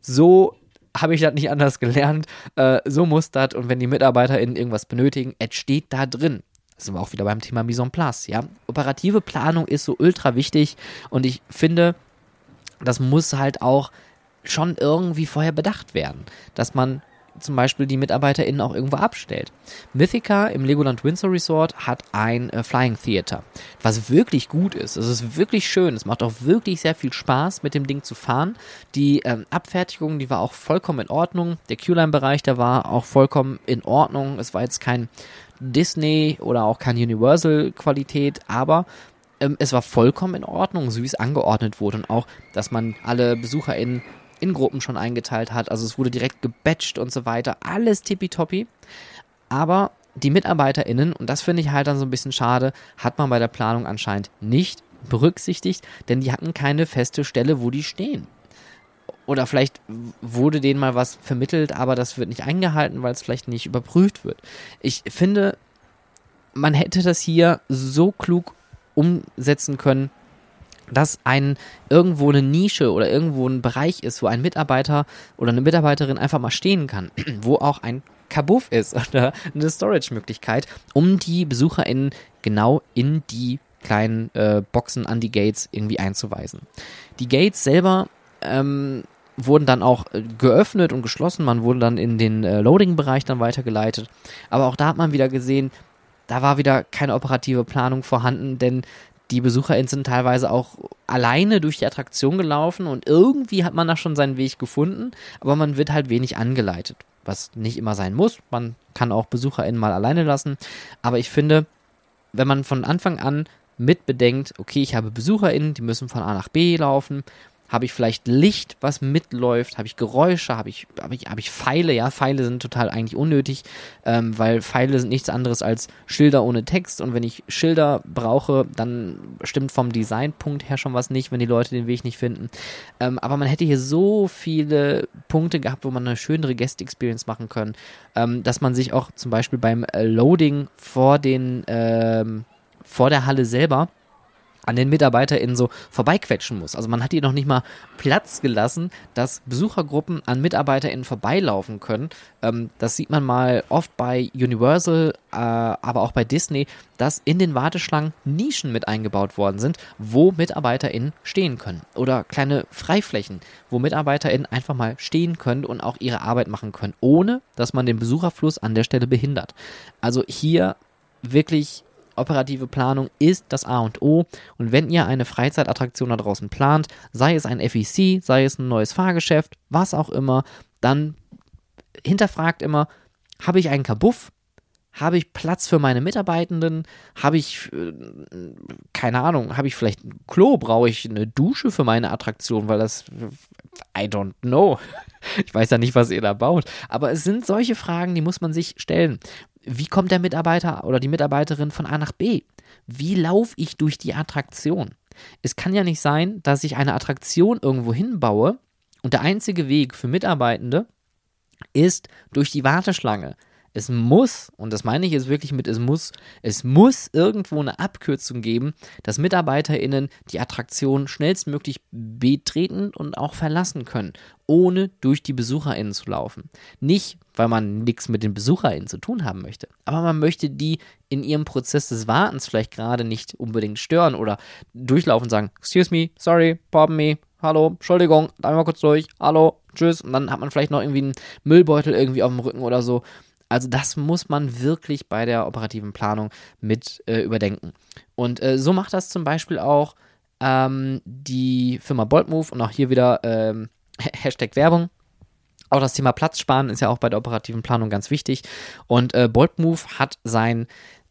so habe ich das nicht anders gelernt, äh, so muss das und wenn die MitarbeiterInnen irgendwas benötigen, es steht da drin sind wir auch wieder beim Thema Mise en place, ja. Operative Planung ist so ultra wichtig und ich finde, das muss halt auch schon irgendwie vorher bedacht werden, dass man zum Beispiel die MitarbeiterInnen auch irgendwo abstellt. Mythica im Legoland Windsor Resort hat ein äh, Flying Theater, was wirklich gut ist. Es ist wirklich schön. Es macht auch wirklich sehr viel Spaß, mit dem Ding zu fahren. Die ähm, Abfertigung, die war auch vollkommen in Ordnung. Der Q-Line-Bereich, der war auch vollkommen in Ordnung. Es war jetzt kein Disney oder auch keine Universal-Qualität, aber ähm, es war vollkommen in Ordnung, so wie es angeordnet wurde und auch, dass man alle BesucherInnen in Gruppen schon eingeteilt hat. Also es wurde direkt gebatcht und so weiter. Alles tippitoppi. Aber die MitarbeiterInnen, und das finde ich halt dann so ein bisschen schade, hat man bei der Planung anscheinend nicht berücksichtigt, denn die hatten keine feste Stelle, wo die stehen. Oder vielleicht wurde denen mal was vermittelt, aber das wird nicht eingehalten, weil es vielleicht nicht überprüft wird. Ich finde, man hätte das hier so klug umsetzen können, dass ein irgendwo eine Nische oder irgendwo ein Bereich ist, wo ein Mitarbeiter oder eine Mitarbeiterin einfach mal stehen kann, wo auch ein Kabuff ist oder eine Storage-Möglichkeit, um die BesucherInnen genau in die kleinen äh, Boxen an die Gates irgendwie einzuweisen. Die Gates selber ähm, wurden dann auch äh, geöffnet und geschlossen. Man wurde dann in den äh, Loading-Bereich dann weitergeleitet. Aber auch da hat man wieder gesehen, da war wieder keine operative Planung vorhanden, denn die BesucherInnen sind teilweise auch alleine durch die Attraktion gelaufen und irgendwie hat man da schon seinen Weg gefunden, aber man wird halt wenig angeleitet, was nicht immer sein muss. Man kann auch BesucherInnen mal alleine lassen, aber ich finde, wenn man von Anfang an mitbedenkt, okay, ich habe BesucherInnen, die müssen von A nach B laufen habe ich vielleicht Licht, was mitläuft? Habe ich Geräusche? Habe ich, habe ich, habe ich Pfeile? Ja, Pfeile sind total eigentlich unnötig, ähm, weil Pfeile sind nichts anderes als Schilder ohne Text. Und wenn ich Schilder brauche, dann stimmt vom Designpunkt her schon was nicht, wenn die Leute den Weg nicht finden. Ähm, aber man hätte hier so viele Punkte gehabt, wo man eine schönere Guest-Experience machen können, ähm, dass man sich auch zum Beispiel beim äh, Loading vor den, ähm, vor der Halle selber an den MitarbeiterInnen so vorbeiquetschen muss. Also man hat hier noch nicht mal Platz gelassen, dass Besuchergruppen an MitarbeiterInnen vorbeilaufen können. Ähm, das sieht man mal oft bei Universal, äh, aber auch bei Disney, dass in den Warteschlangen Nischen mit eingebaut worden sind, wo MitarbeiterInnen stehen können. Oder kleine Freiflächen, wo MitarbeiterInnen einfach mal stehen können und auch ihre Arbeit machen können, ohne dass man den Besucherfluss an der Stelle behindert. Also hier wirklich operative Planung ist das A und O. Und wenn ihr eine Freizeitattraktion da draußen plant, sei es ein FEC, sei es ein neues Fahrgeschäft, was auch immer, dann hinterfragt immer, habe ich einen Kabuff? Habe ich Platz für meine Mitarbeitenden? Habe ich, äh, keine Ahnung, habe ich vielleicht ein Klo? Brauche ich eine Dusche für meine Attraktion? Weil das, I don't know. Ich weiß ja nicht, was ihr da baut. Aber es sind solche Fragen, die muss man sich stellen wie kommt der Mitarbeiter oder die Mitarbeiterin von A nach B? Wie laufe ich durch die Attraktion? Es kann ja nicht sein, dass ich eine Attraktion irgendwo hinbaue und der einzige Weg für Mitarbeitende ist durch die Warteschlange. Es muss, und das meine ich jetzt wirklich mit es muss, es muss irgendwo eine Abkürzung geben, dass MitarbeiterInnen die Attraktion schnellstmöglich betreten und auch verlassen können, ohne durch die BesucherInnen zu laufen. Nicht, weil man nichts mit den BesucherInnen zu tun haben möchte, aber man möchte die in ihrem Prozess des Wartens vielleicht gerade nicht unbedingt stören oder durchlaufen und sagen, excuse me, sorry, pardon me, hallo, Entschuldigung, einmal kurz durch, hallo, tschüss. Und dann hat man vielleicht noch irgendwie einen Müllbeutel irgendwie auf dem Rücken oder so Also das muss man wirklich bei der operativen Planung mit äh, überdenken. Und äh, so macht das zum Beispiel auch ähm, die Firma Boltmove und auch hier wieder ähm, Hashtag Werbung. Auch das Thema Platzsparen ist ja auch bei der operativen Planung ganz wichtig. Und äh, Boltmove hat sein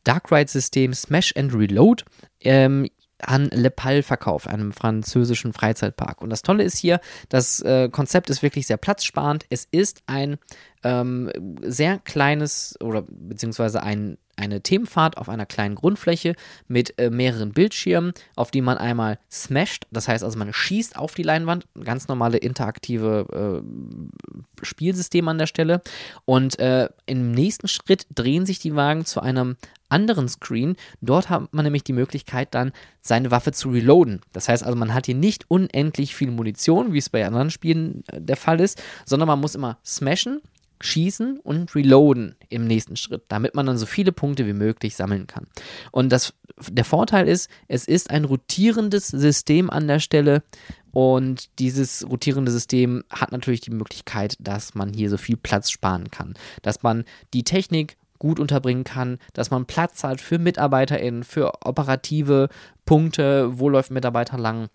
Dark Ride-System Smash and Reload ähm, an Le Pal verkauft, einem französischen Freizeitpark. Und das Tolle ist hier, das äh, Konzept ist wirklich sehr platzsparend. Es ist ein ähm, sehr kleines oder beziehungsweise ein eine Themenfahrt auf einer kleinen Grundfläche mit äh, mehreren Bildschirmen, auf die man einmal smasht, das heißt also man schießt auf die Leinwand, ganz normale interaktive äh, Spielsystem an der Stelle und äh, im nächsten Schritt drehen sich die Wagen zu einem anderen Screen. Dort hat man nämlich die Möglichkeit, dann seine Waffe zu reloaden. Das heißt also, man hat hier nicht unendlich viel Munition, wie es bei anderen Spielen äh, der Fall ist, sondern man muss immer smashen schießen und reloaden im nächsten Schritt, damit man dann so viele Punkte wie möglich sammeln kann. Und das, der Vorteil ist, es ist ein rotierendes System an der Stelle und dieses rotierende System hat natürlich die Möglichkeit, dass man hier so viel Platz sparen kann, dass man die Technik gut unterbringen kann, dass man Platz hat für MitarbeiterInnen, für operative Punkte, wo läuft Mitarbeiter lang,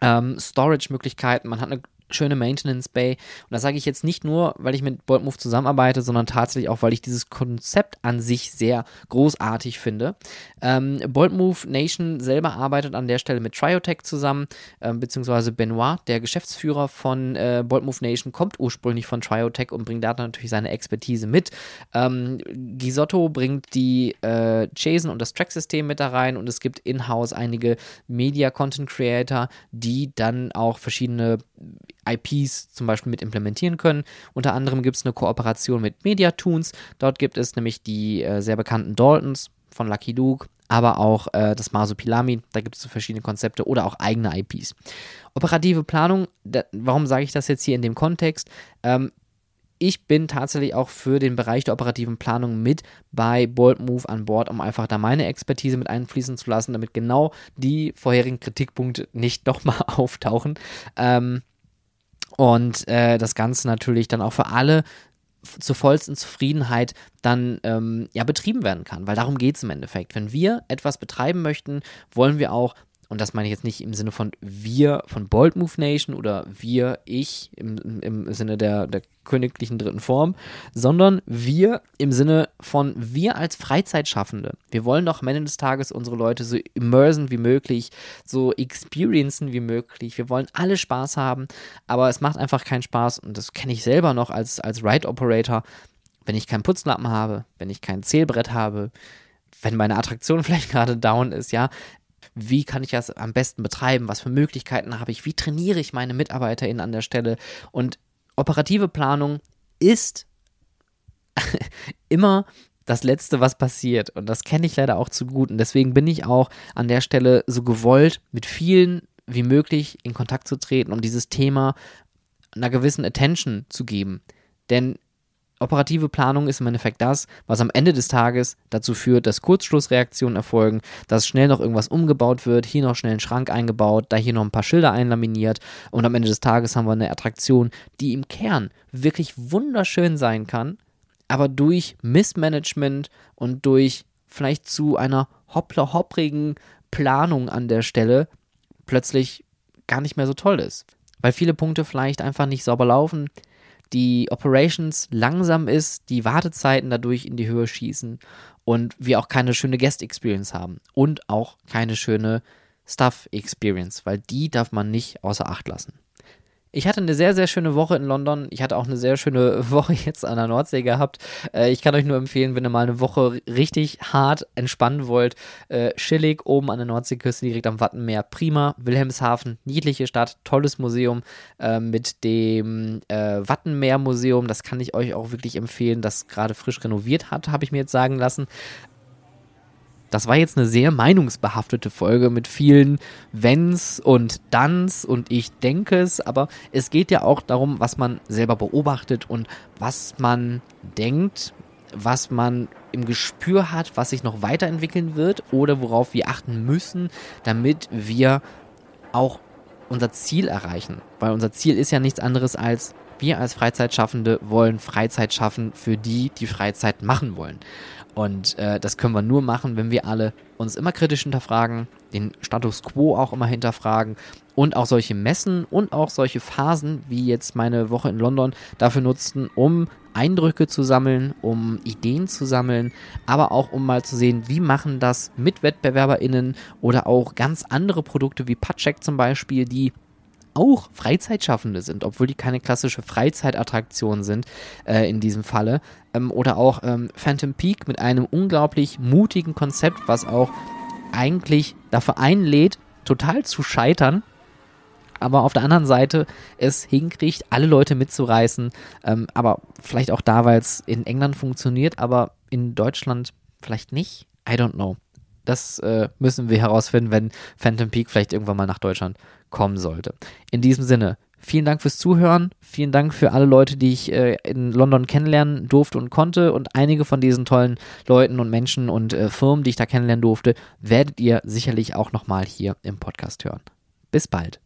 ähm, Storage-Möglichkeiten, man hat eine schöne Maintenance Bay. Und das sage ich jetzt nicht nur, weil ich mit Boldmove zusammenarbeite, sondern tatsächlich auch, weil ich dieses Konzept an sich sehr großartig finde. Ähm, Boldmove Nation selber arbeitet an der Stelle mit Triotech zusammen, ähm, beziehungsweise Benoit, der Geschäftsführer von äh, Boldmove Nation, kommt ursprünglich von Triotech und bringt da natürlich seine Expertise mit. Ähm, Gisotto bringt die äh, JSON und das Track-System mit da rein und es gibt in-house einige Media-Content-Creator, die dann auch verschiedene IPs zum Beispiel mit implementieren können. Unter anderem gibt es eine Kooperation mit Mediatoons. Dort gibt es nämlich die äh, sehr bekannten Daltons von Lucky Luke, aber auch äh, das Masopilami. Da gibt es so verschiedene Konzepte oder auch eigene IPs. Operative Planung, da, warum sage ich das jetzt hier in dem Kontext? Ähm, ich bin tatsächlich auch für den Bereich der operativen Planung mit bei Bold Move an Bord, um einfach da meine Expertise mit einfließen zu lassen, damit genau die vorherigen Kritikpunkte nicht nochmal auftauchen. Ähm, und äh, das Ganze natürlich dann auch für alle zur vollsten Zufriedenheit dann ähm, ja betrieben werden kann, weil darum geht es im Endeffekt. Wenn wir etwas betreiben möchten, wollen wir auch und das meine ich jetzt nicht im Sinne von wir von Bold Move Nation oder wir, ich im, im Sinne der, der königlichen dritten Form, sondern wir im Sinne von wir als Freizeitschaffende. Wir wollen doch am Ende des Tages unsere Leute so immersen wie möglich, so experiencen wie möglich. Wir wollen alle Spaß haben, aber es macht einfach keinen Spaß und das kenne ich selber noch als, als Ride Operator, wenn ich keinen Putzlappen habe, wenn ich kein Zählbrett habe, wenn meine Attraktion vielleicht gerade down ist, ja, wie kann ich das am besten betreiben, was für Möglichkeiten habe ich, wie trainiere ich meine MitarbeiterInnen an der Stelle. Und operative Planung ist immer das Letzte, was passiert. Und das kenne ich leider auch zu gut. Und deswegen bin ich auch an der Stelle so gewollt, mit vielen wie möglich in Kontakt zu treten, um dieses Thema einer gewissen Attention zu geben. Denn Operative Planung ist im Endeffekt das, was am Ende des Tages dazu führt, dass Kurzschlussreaktionen erfolgen, dass schnell noch irgendwas umgebaut wird, hier noch schnell ein Schrank eingebaut, da hier noch ein paar Schilder einlaminiert und am Ende des Tages haben wir eine Attraktion, die im Kern wirklich wunderschön sein kann, aber durch Missmanagement und durch vielleicht zu einer hoppler-hopprigen Planung an der Stelle plötzlich gar nicht mehr so toll ist. Weil viele Punkte vielleicht einfach nicht sauber laufen, die Operations langsam ist, die Wartezeiten dadurch in die Höhe schießen und wir auch keine schöne Guest Experience haben und auch keine schöne Stuff Experience, weil die darf man nicht außer Acht lassen. Ich hatte eine sehr, sehr schöne Woche in London. Ich hatte auch eine sehr schöne Woche jetzt an der Nordsee gehabt. Äh, ich kann euch nur empfehlen, wenn ihr mal eine Woche richtig hart entspannen wollt, äh, chillig oben an der Nordseeküste direkt am Wattenmeer. Prima. Wilhelmshaven, niedliche Stadt, tolles Museum äh, mit dem äh, Wattenmeer-Museum. Das kann ich euch auch wirklich empfehlen, das gerade frisch renoviert hat, habe ich mir jetzt sagen lassen. Das war jetzt eine sehr meinungsbehaftete Folge mit vielen Wenns und Danns und ich denke es, aber es geht ja auch darum, was man selber beobachtet und was man denkt, was man im Gespür hat, was sich noch weiterentwickeln wird oder worauf wir achten müssen, damit wir auch unser Ziel erreichen. Weil unser Ziel ist ja nichts anderes als wir als Freizeitschaffende wollen Freizeit schaffen für die, die Freizeit machen wollen. Und äh, das können wir nur machen, wenn wir alle uns immer kritisch hinterfragen, den Status quo auch immer hinterfragen und auch solche Messen und auch solche Phasen, wie jetzt meine Woche in London, dafür nutzen, um Eindrücke zu sammeln, um Ideen zu sammeln, aber auch um mal zu sehen, wie machen das mit WettbewerberInnen oder auch ganz andere Produkte wie Patcheck zum Beispiel, die auch Freizeitschaffende sind, obwohl die keine klassische Freizeitattraktion sind äh, in diesem Falle. Ähm, oder auch ähm, Phantom Peak mit einem unglaublich mutigen Konzept, was auch eigentlich dafür einlädt, total zu scheitern. Aber auf der anderen Seite es hinkriegt, alle Leute mitzureißen. Ähm, aber vielleicht auch da, weil es in England funktioniert, aber in Deutschland vielleicht nicht. I don't know. Das äh, müssen wir herausfinden, wenn Phantom Peak vielleicht irgendwann mal nach Deutschland kommen sollte. In diesem Sinne, vielen Dank fürs Zuhören. Vielen Dank für alle Leute, die ich äh, in London kennenlernen durfte und konnte. Und einige von diesen tollen Leuten und Menschen und äh, Firmen, die ich da kennenlernen durfte, werdet ihr sicherlich auch nochmal hier im Podcast hören. Bis bald.